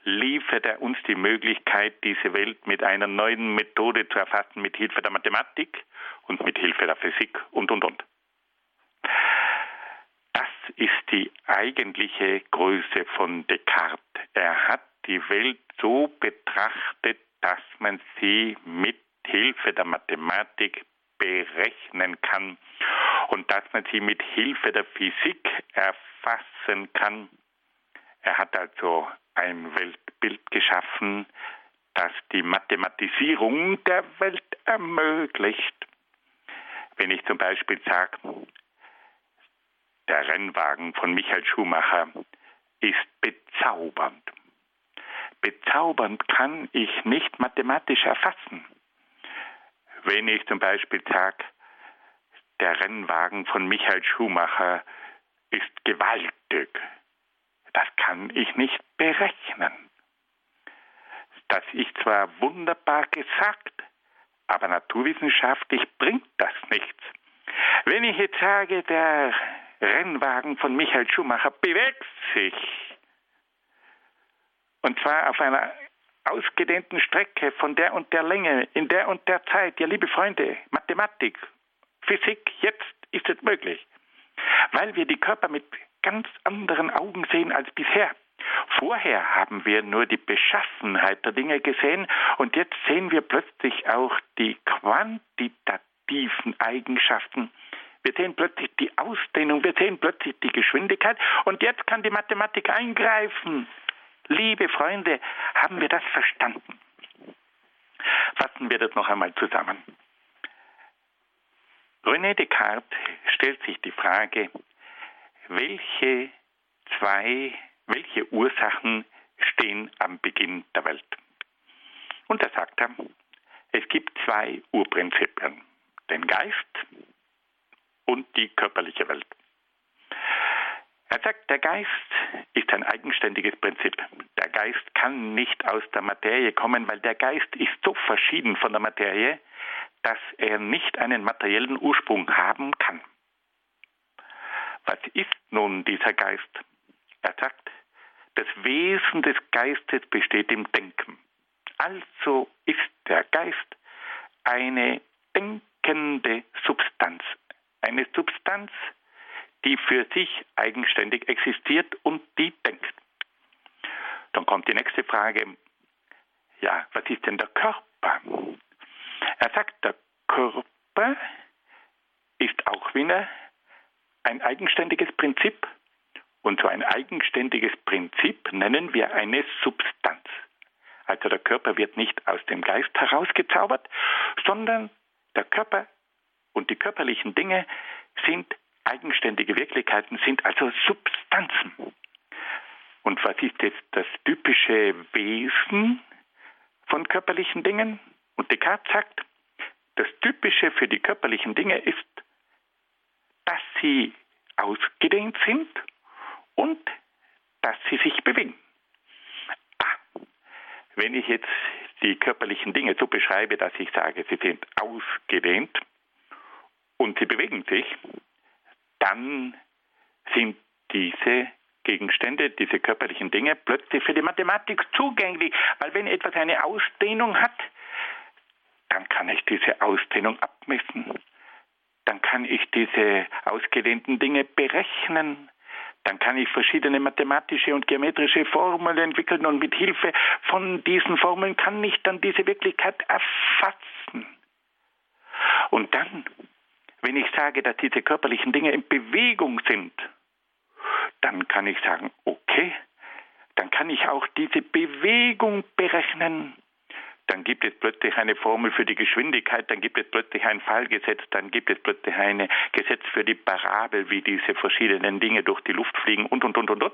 liefert er uns die Möglichkeit, diese Welt mit einer neuen Methode zu erfassen, mit Hilfe der Mathematik und mit Hilfe der Physik und, und, und. Das ist die eigentliche Größe von Descartes. Er hat die Welt so betrachtet, dass man sie mit Hilfe der Mathematik berechnen kann und dass man sie mit Hilfe der Physik erfassen kann. Er hat also ein Weltbild geschaffen, das die Mathematisierung der Welt ermöglicht. Wenn ich zum Beispiel sage, der Rennwagen von Michael Schumacher ist bezaubernd. Bezaubernd kann ich nicht mathematisch erfassen. Wenn ich zum Beispiel sage, der Rennwagen von Michael Schumacher ist gewaltig, das kann ich nicht berechnen. Das ist zwar wunderbar gesagt, aber naturwissenschaftlich bringt das nichts. Wenn ich jetzt sage, der Rennwagen von Michael Schumacher bewegt sich, und zwar auf einer ausgedehnten Strecke von der und der Länge, in der und der Zeit, ja liebe Freunde, Mathematik, Physik, jetzt ist es möglich, weil wir die Körper mit ganz anderen Augen sehen als bisher. Vorher haben wir nur die Beschaffenheit der Dinge gesehen und jetzt sehen wir plötzlich auch die quantitativen Eigenschaften. Wir sehen plötzlich die Ausdehnung, wir sehen plötzlich die Geschwindigkeit und jetzt kann die Mathematik eingreifen. Liebe Freunde, haben wir das verstanden? Fassen wir das noch einmal zusammen. René Descartes stellt sich die Frage, welche zwei, welche Ursachen stehen am Beginn der Welt? Und da sagt er, es gibt zwei Urprinzipien, den Geist und die körperliche Welt. Er sagt, der Geist ist ein eigenständiges Prinzip. Der Geist kann nicht aus der Materie kommen, weil der Geist ist so verschieden von der Materie, dass er nicht einen materiellen Ursprung haben kann. Was ist nun dieser Geist? Er sagt, das Wesen des Geistes besteht im Denken. Also ist der Geist eine denkende Substanz. Eine Substanz, die für sich eigenständig existiert und die denkt. Dann kommt die nächste Frage, ja, was ist denn der Körper? Er sagt, der Körper ist auch wieder ein eigenständiges Prinzip. Und so ein eigenständiges Prinzip nennen wir eine Substanz. Also der Körper wird nicht aus dem Geist herausgezaubert, sondern der Körper und die körperlichen Dinge sind eigenständige Wirklichkeiten, sind also Substanzen. Und was ist jetzt das typische Wesen von körperlichen Dingen? Und Descartes sagt, das Typische für die körperlichen Dinge ist, dass sie ausgedehnt sind und dass sie sich bewegen. Ah, wenn ich jetzt die körperlichen Dinge so beschreibe, dass ich sage, sie sind ausgedehnt und sie bewegen sich, dann sind diese Gegenstände, diese körperlichen Dinge plötzlich für die Mathematik zugänglich, weil wenn etwas eine Ausdehnung hat, dann kann ich diese Ausdehnung abmessen. Dann kann ich diese ausgedehnten Dinge berechnen. Dann kann ich verschiedene mathematische und geometrische Formeln entwickeln und mit Hilfe von diesen Formeln kann ich dann diese Wirklichkeit erfassen. Und dann, wenn ich sage, dass diese körperlichen Dinge in Bewegung sind, dann kann ich sagen, okay, dann kann ich auch diese Bewegung berechnen. Dann gibt es plötzlich eine Formel für die Geschwindigkeit, dann gibt es plötzlich ein Fallgesetz, dann gibt es plötzlich ein Gesetz für die Parabel, wie diese verschiedenen Dinge durch die Luft fliegen und, und, und, und, und.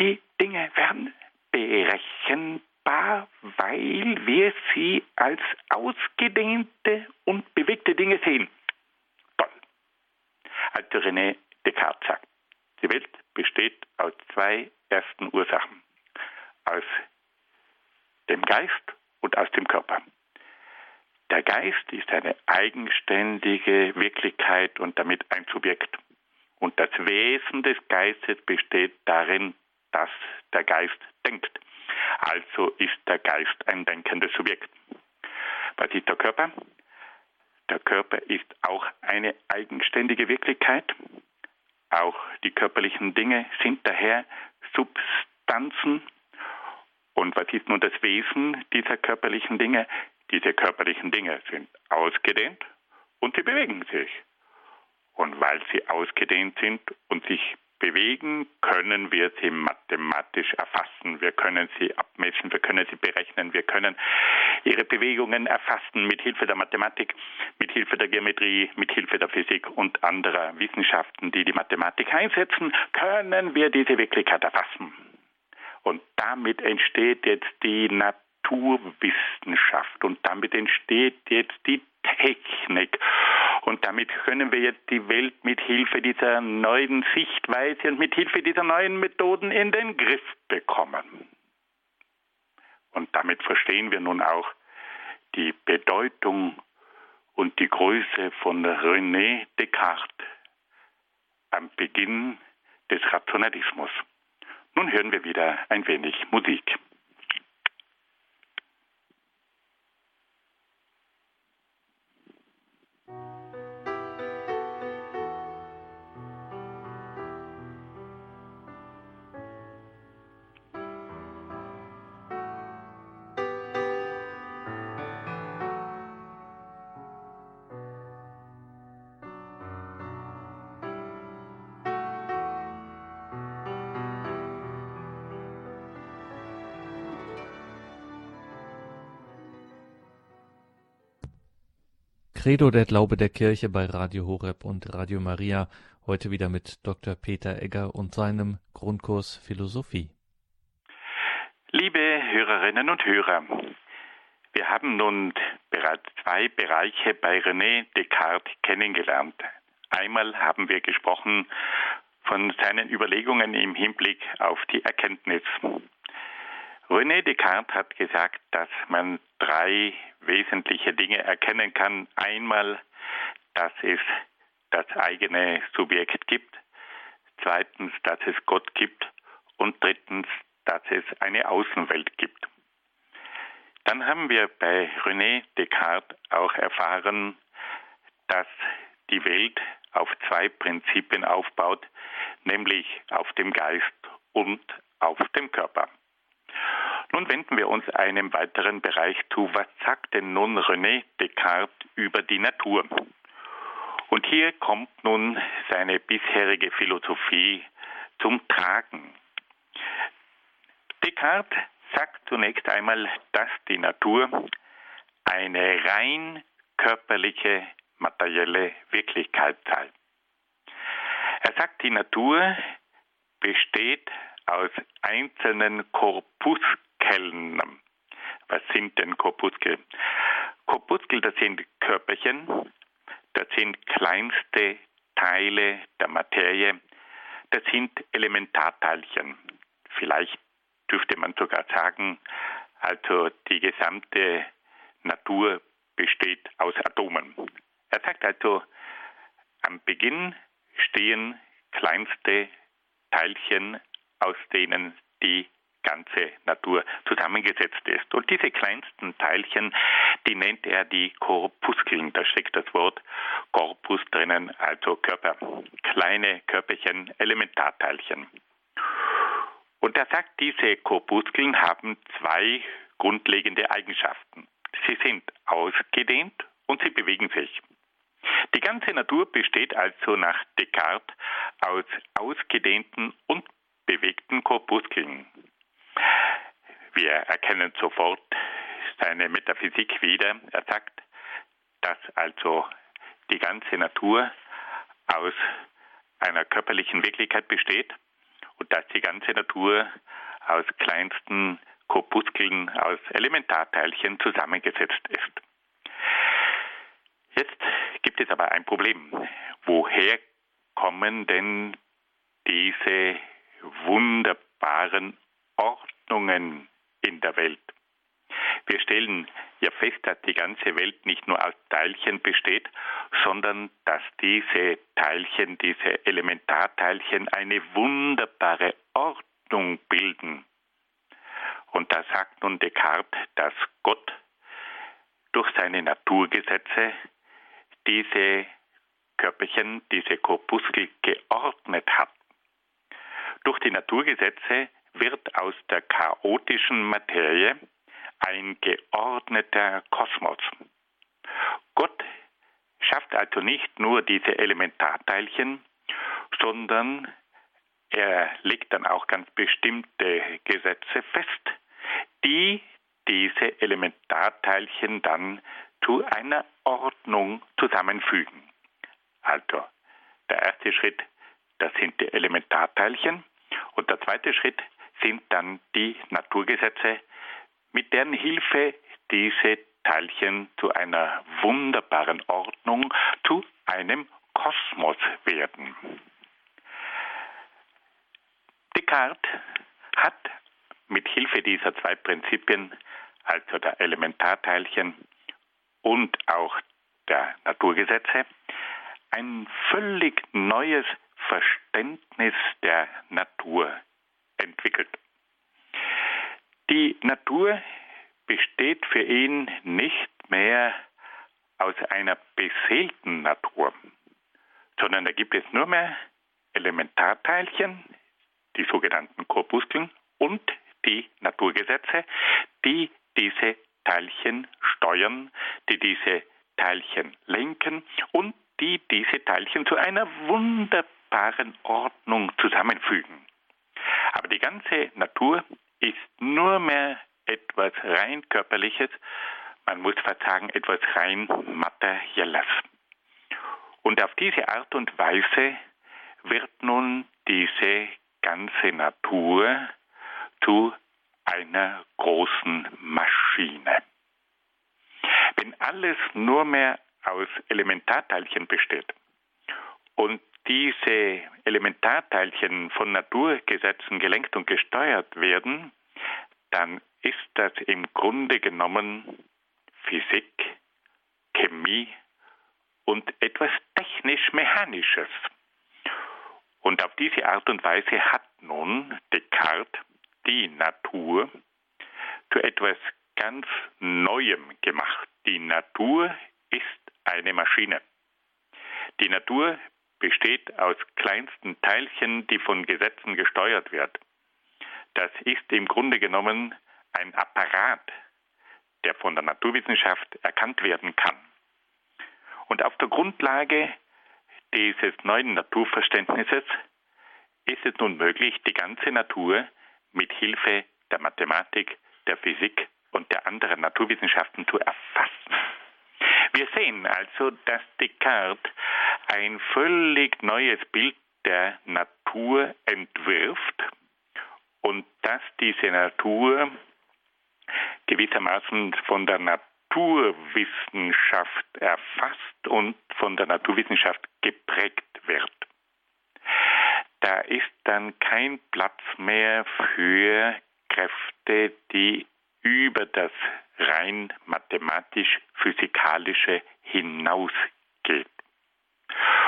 Die Dinge werden berechenbar, weil wir sie als ausgedehnte und bewegte Dinge sehen. Also René Descartes sagt, die Welt besteht aus zwei ersten Ursachen. Aus dem Geist und aus dem Körper. Der Geist ist eine eigenständige Wirklichkeit und damit ein Subjekt. Und das Wesen des Geistes besteht darin, dass der Geist denkt. Also ist der Geist ein denkendes Subjekt. Was ist der Körper? Der Körper ist auch eine eigenständige Wirklichkeit. Auch die körperlichen Dinge sind daher Substanzen. Und was ist nun das Wesen dieser körperlichen Dinge? Diese körperlichen Dinge sind ausgedehnt und sie bewegen sich. Und weil sie ausgedehnt sind und sich bewegen, können wir sie mathematisch erfassen. Wir können sie abmessen, wir können sie berechnen, wir können ihre Bewegungen erfassen mit Hilfe der Mathematik, mit Hilfe der Geometrie, mit Hilfe der Physik und anderer Wissenschaften, die die Mathematik einsetzen, können wir diese Wirklichkeit erfassen. Und damit entsteht jetzt die Naturwissenschaft und damit entsteht jetzt die Technik. Und damit können wir jetzt die Welt mit Hilfe dieser neuen Sichtweise und mit Hilfe dieser neuen Methoden in den Griff bekommen. Und damit verstehen wir nun auch die Bedeutung und die Größe von René Descartes am Beginn des Rationalismus. Nun hören wir wieder ein wenig Musik. Credo, der Glaube der Kirche bei Radio Horeb und Radio Maria. Heute wieder mit Dr. Peter Egger und seinem Grundkurs Philosophie. Liebe Hörerinnen und Hörer, wir haben nun bereits zwei Bereiche bei René Descartes kennengelernt. Einmal haben wir gesprochen von seinen Überlegungen im Hinblick auf die Erkenntnis. René Descartes hat gesagt, dass man drei wesentliche Dinge erkennen kann. Einmal, dass es das eigene Subjekt gibt. Zweitens, dass es Gott gibt. Und drittens, dass es eine Außenwelt gibt. Dann haben wir bei René Descartes auch erfahren, dass die Welt auf zwei Prinzipien aufbaut, nämlich auf dem Geist und auf dem Körper. Nun wenden wir uns einem weiteren Bereich zu. Was sagt denn nun René Descartes über die Natur? Und hier kommt nun seine bisherige Philosophie zum Tragen. Descartes sagt zunächst einmal, dass die Natur eine rein körperliche, materielle Wirklichkeit sei. Er sagt, die Natur besteht aus einzelnen Korpuskeln. Was sind denn Korpuskel? Korpuskel, das sind Körperchen, das sind kleinste Teile der Materie, das sind Elementarteilchen. Vielleicht dürfte man sogar sagen, also die gesamte Natur besteht aus Atomen. Er sagt also, am Beginn stehen kleinste Teilchen aus denen die ganze Natur zusammengesetzt ist. Und diese kleinsten Teilchen, die nennt er die Korpuskeln. Da steckt das Wort Korpus drinnen, also Körper. Kleine Körperchen, Elementarteilchen. Und er sagt, diese Korpuskeln haben zwei grundlegende Eigenschaften. Sie sind ausgedehnt und sie bewegen sich. Die ganze Natur besteht also nach Descartes aus ausgedehnten und bewegten Korpuskeln. Wir erkennen sofort seine Metaphysik wieder. Er sagt, dass also die ganze Natur aus einer körperlichen Wirklichkeit besteht und dass die ganze Natur aus kleinsten Korpuskeln, aus Elementarteilchen zusammengesetzt ist. Jetzt gibt es aber ein Problem. Woher kommen denn diese wunderbaren Ordnungen in der Welt? Wir stellen ja fest, dass die ganze Welt nicht nur aus Teilchen besteht, sondern dass diese Teilchen, diese Elementarteilchen eine wunderbare Ordnung bilden. Und da sagt nun Descartes, dass Gott durch seine Naturgesetze diese Körperchen, diese Korpuskel geordnet hat. Durch die Naturgesetze wird aus der chaotischen Materie ein geordneter Kosmos. Gott schafft also nicht nur diese Elementarteilchen, sondern er legt dann auch ganz bestimmte Gesetze fest, die diese Elementarteilchen dann zu einer Ordnung zusammenfügen. Also, der erste Schritt, das sind die Elementarteilchen und der zweite Schritt sind dann die Naturgesetze, mit deren Hilfe diese Teilchen zu einer wunderbaren Ordnung, zu einem Kosmos werden. Descartes hat mit Hilfe dieser zwei Prinzipien, also der Elementarteilchen und auch der Naturgesetze, ein völlig neues Verständnis der Natur entwickelt. Die Natur besteht für ihn nicht mehr aus einer beseelten Natur, sondern da gibt es nur mehr Elementarteilchen, die sogenannten Korpuskeln und die Naturgesetze, die diese Teilchen steuern, die diese Teilchen lenken und die diese Teilchen zu einer wunderbaren Ordnung zusammenfügen. Aber die ganze Natur ist nur mehr etwas rein körperliches, man muss fast sagen etwas rein materielles. Und auf diese Art und Weise wird nun diese ganze Natur zu einer großen Maschine. Wenn alles nur mehr aus Elementarteilchen besteht und diese Elementarteilchen von Naturgesetzen gelenkt und gesteuert werden, dann ist das im Grunde genommen Physik, Chemie und etwas technisch-mechanisches. Und auf diese Art und Weise hat nun Descartes die Natur zu etwas ganz Neuem gemacht. Die Natur ist eine Maschine. Die Natur besteht aus kleinsten Teilchen, die von Gesetzen gesteuert wird. Das ist im Grunde genommen ein Apparat, der von der Naturwissenschaft erkannt werden kann. Und auf der Grundlage dieses neuen Naturverständnisses ist es nun möglich, die ganze Natur mit Hilfe der Mathematik, der Physik und der anderen Naturwissenschaften zu erfassen. Wir sehen also, dass Descartes ein völlig neues Bild der Natur entwirft und dass diese Natur gewissermaßen von der Naturwissenschaft erfasst und von der Naturwissenschaft geprägt wird. Da ist dann kein Platz mehr für Kräfte, die über das rein mathematisch-physikalische hinausgeht.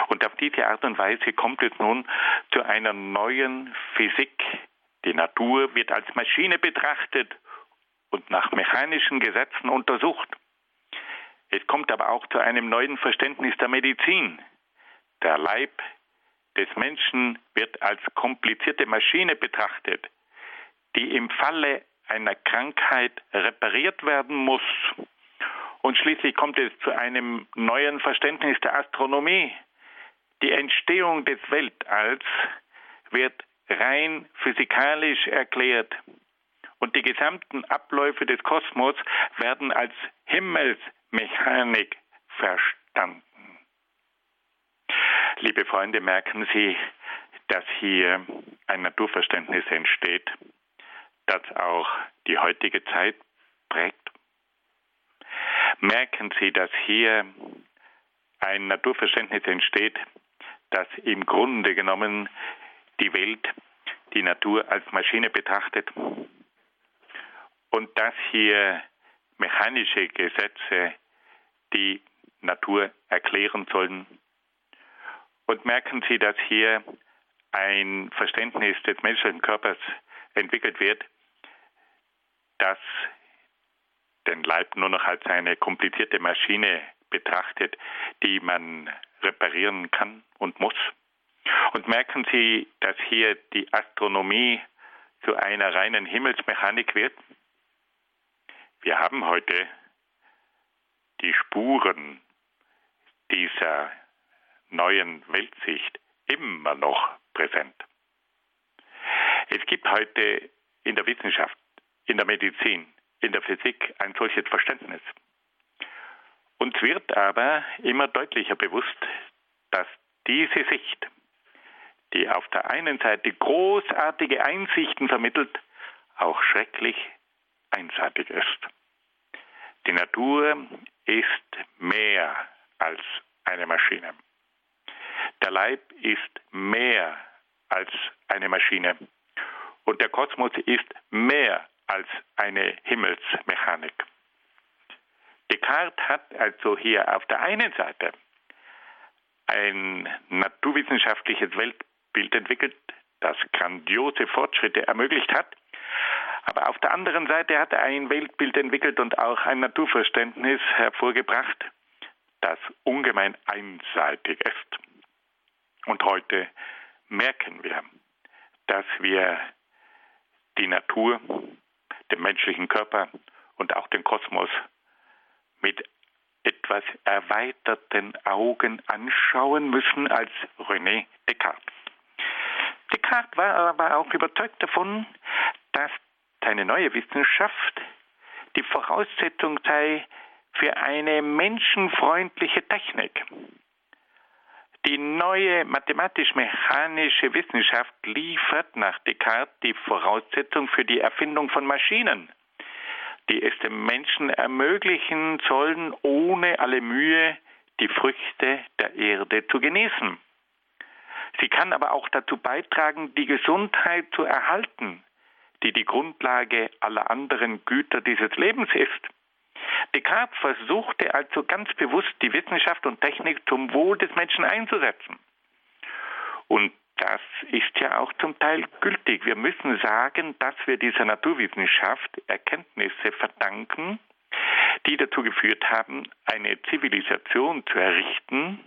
Und auf diese Art und Weise kommt es nun zu einer neuen Physik. Die Natur wird als Maschine betrachtet und nach mechanischen Gesetzen untersucht. Es kommt aber auch zu einem neuen Verständnis der Medizin. Der Leib des Menschen wird als komplizierte Maschine betrachtet, die im Falle einer Krankheit repariert werden muss. Und schließlich kommt es zu einem neuen Verständnis der Astronomie. Die Entstehung des Weltalls wird rein physikalisch erklärt. Und die gesamten Abläufe des Kosmos werden als Himmelsmechanik verstanden. Liebe Freunde, merken Sie, dass hier ein Naturverständnis entsteht, das auch die heutige Zeit prägt. Merken Sie, dass hier ein Naturverständnis entsteht, das im Grunde genommen die Welt, die Natur als Maschine betrachtet und dass hier mechanische Gesetze die Natur erklären sollen. Und merken Sie, dass hier ein Verständnis des menschlichen Körpers entwickelt wird, das den Leib nur noch als eine komplizierte Maschine betrachtet, die man reparieren kann und muss. Und merken Sie, dass hier die Astronomie zu einer reinen Himmelsmechanik wird? Wir haben heute die Spuren dieser neuen Weltsicht immer noch präsent. Es gibt heute in der Wissenschaft, in der Medizin, in der Physik ein solches Verständnis. Uns wird aber immer deutlicher bewusst, dass diese Sicht, die auf der einen Seite großartige Einsichten vermittelt, auch schrecklich einseitig ist. Die Natur ist mehr als eine Maschine. Der Leib ist mehr als eine Maschine. Und der Kosmos ist mehr als eine Himmelsmechanik. Descartes hat also hier auf der einen Seite ein naturwissenschaftliches Weltbild entwickelt, das grandiose Fortschritte ermöglicht hat, aber auf der anderen Seite hat er ein Weltbild entwickelt und auch ein Naturverständnis hervorgebracht, das ungemein einseitig ist. Und heute merken wir, dass wir die Natur, den menschlichen Körper und auch den Kosmos mit etwas erweiterten Augen anschauen müssen als René Descartes. Descartes war aber auch überzeugt davon, dass seine neue Wissenschaft die Voraussetzung sei für eine menschenfreundliche Technik. Die neue mathematisch-mechanische Wissenschaft liefert nach Descartes die Voraussetzung für die Erfindung von Maschinen, die es dem Menschen ermöglichen sollen, ohne alle Mühe die Früchte der Erde zu genießen. Sie kann aber auch dazu beitragen, die Gesundheit zu erhalten, die die Grundlage aller anderen Güter dieses Lebens ist. Descartes versuchte also ganz bewusst, die Wissenschaft und Technik zum Wohl des Menschen einzusetzen. Und das ist ja auch zum Teil gültig. Wir müssen sagen, dass wir dieser Naturwissenschaft Erkenntnisse verdanken, die dazu geführt haben, eine Zivilisation zu errichten,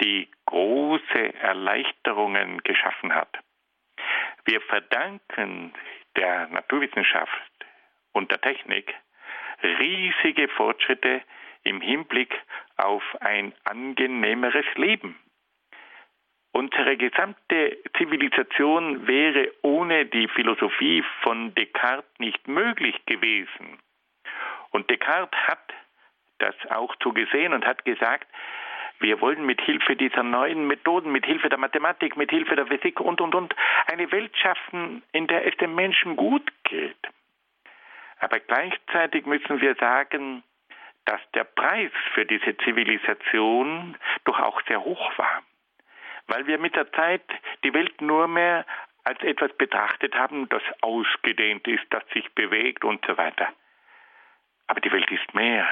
die große Erleichterungen geschaffen hat. Wir verdanken der Naturwissenschaft und der Technik riesige Fortschritte im Hinblick auf ein angenehmeres Leben. Unsere gesamte Zivilisation wäre ohne die Philosophie von Descartes nicht möglich gewesen. Und Descartes hat das auch so gesehen und hat gesagt, wir wollen mit Hilfe dieser neuen Methoden, mit Hilfe der Mathematik, mit Hilfe der Physik und, und, und eine Welt schaffen, in der es dem Menschen gut geht. Aber gleichzeitig müssen wir sagen, dass der Preis für diese Zivilisation doch auch sehr hoch war. Weil wir mit der Zeit die Welt nur mehr als etwas betrachtet haben, das ausgedehnt ist, das sich bewegt und so weiter. Aber die Welt ist mehr.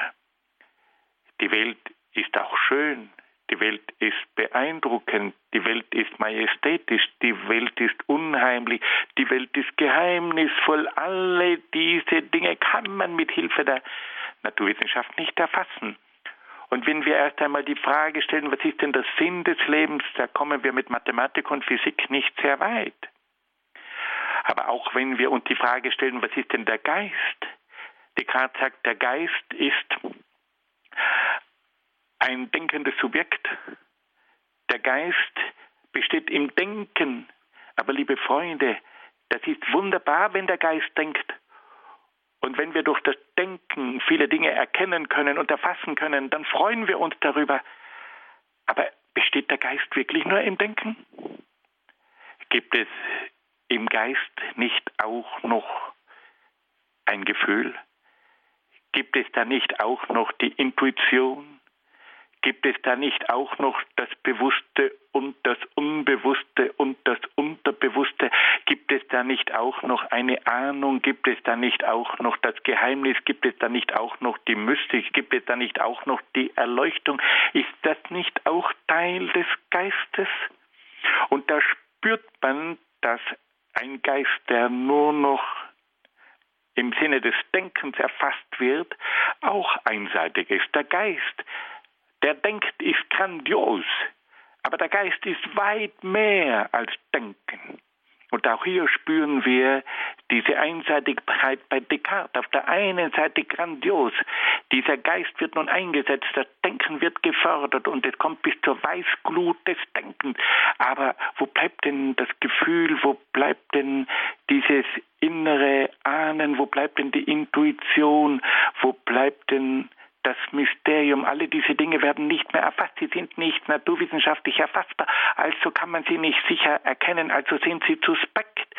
Die Welt ist auch schön. Die Welt ist beeindruckend, die Welt ist majestätisch, die Welt ist unheimlich, die Welt ist geheimnisvoll. Alle diese Dinge kann man mit Hilfe der Naturwissenschaft nicht erfassen. Und wenn wir erst einmal die Frage stellen, was ist denn der Sinn des Lebens, da kommen wir mit Mathematik und Physik nicht sehr weit. Aber auch wenn wir uns die Frage stellen, was ist denn der Geist? Descartes sagt, der Geist ist ein denkendes Subjekt. Der Geist besteht im Denken. Aber liebe Freunde, das ist wunderbar, wenn der Geist denkt. Und wenn wir durch das Denken viele Dinge erkennen können und erfassen können, dann freuen wir uns darüber. Aber besteht der Geist wirklich nur im Denken? Gibt es im Geist nicht auch noch ein Gefühl? Gibt es da nicht auch noch die Intuition? Gibt es da nicht auch noch das Bewusste und das Unbewusste und das Unterbewusste? Gibt es da nicht auch noch eine Ahnung? Gibt es da nicht auch noch das Geheimnis? Gibt es da nicht auch noch die Mystik? Gibt es da nicht auch noch die Erleuchtung? Ist das nicht auch Teil des Geistes? Und da spürt man, dass ein Geist, der nur noch im Sinne des Denkens erfasst wird, auch einseitig ist. Der Geist, der denkt, ist grandios, aber der Geist ist weit mehr als Denken. Und auch hier spüren wir diese Einseitigkeit bei Descartes. Auf der einen Seite grandios. Dieser Geist wird nun eingesetzt, das Denken wird gefördert und es kommt bis zur Weißglut des Denkens. Aber wo bleibt denn das Gefühl, wo bleibt denn dieses innere Ahnen, wo bleibt denn die Intuition, wo bleibt denn das Mysterium, alle diese Dinge werden nicht mehr erfasst, sie sind nicht naturwissenschaftlich erfassbar, also kann man sie nicht sicher erkennen, also sind sie suspekt.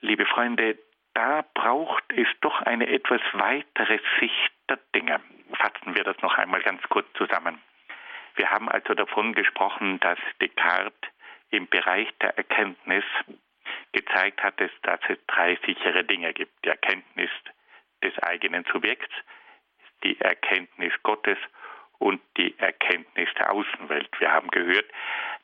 Liebe Freunde, da braucht es doch eine etwas weitere Sicht der Dinge. Fassen wir das noch einmal ganz kurz zusammen. Wir haben also davon gesprochen, dass Descartes im Bereich der Erkenntnis gezeigt hat, dass es drei sichere Dinge gibt. Die Erkenntnis des eigenen Subjekts, die Erkenntnis Gottes und die Erkenntnis der Außenwelt. Wir haben gehört,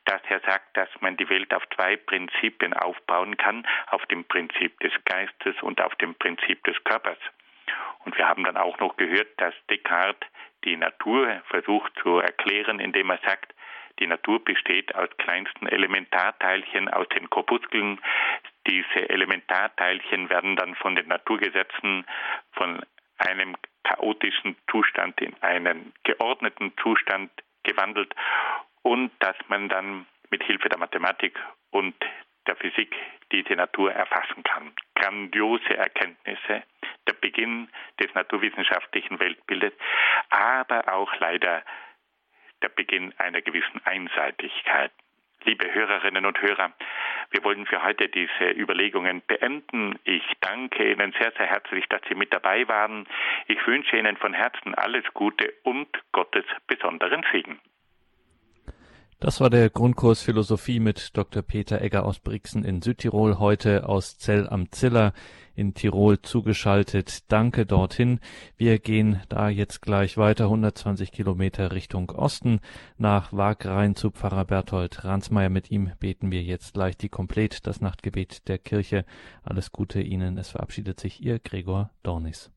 dass er sagt, dass man die Welt auf zwei Prinzipien aufbauen kann, auf dem Prinzip des Geistes und auf dem Prinzip des Körpers. Und wir haben dann auch noch gehört, dass Descartes die Natur versucht zu erklären, indem er sagt, die Natur besteht aus kleinsten Elementarteilchen, aus den Korpuskeln. Diese Elementarteilchen werden dann von den Naturgesetzen von einem chaotischen Zustand in einen geordneten Zustand gewandelt und dass man dann mit Hilfe der Mathematik und der Physik diese Natur erfassen kann. Grandiose Erkenntnisse, der Beginn des naturwissenschaftlichen Weltbildes, aber auch leider der Beginn einer gewissen Einseitigkeit. Liebe Hörerinnen und Hörer, wir wollen für heute diese Überlegungen beenden. Ich danke Ihnen sehr, sehr herzlich, dass Sie mit dabei waren. Ich wünsche Ihnen von Herzen alles Gute und Gottes besonderen Segen. Das war der Grundkurs Philosophie mit Dr. Peter Egger aus Brixen in Südtirol, heute aus Zell am Ziller in Tirol zugeschaltet. Danke dorthin. Wir gehen da jetzt gleich weiter 120 Kilometer Richtung Osten nach Wagrain zu Pfarrer Berthold Ransmeier. Mit ihm beten wir jetzt gleich die Komplett, das Nachtgebet der Kirche. Alles Gute Ihnen. Es verabschiedet sich Ihr Gregor Dornis.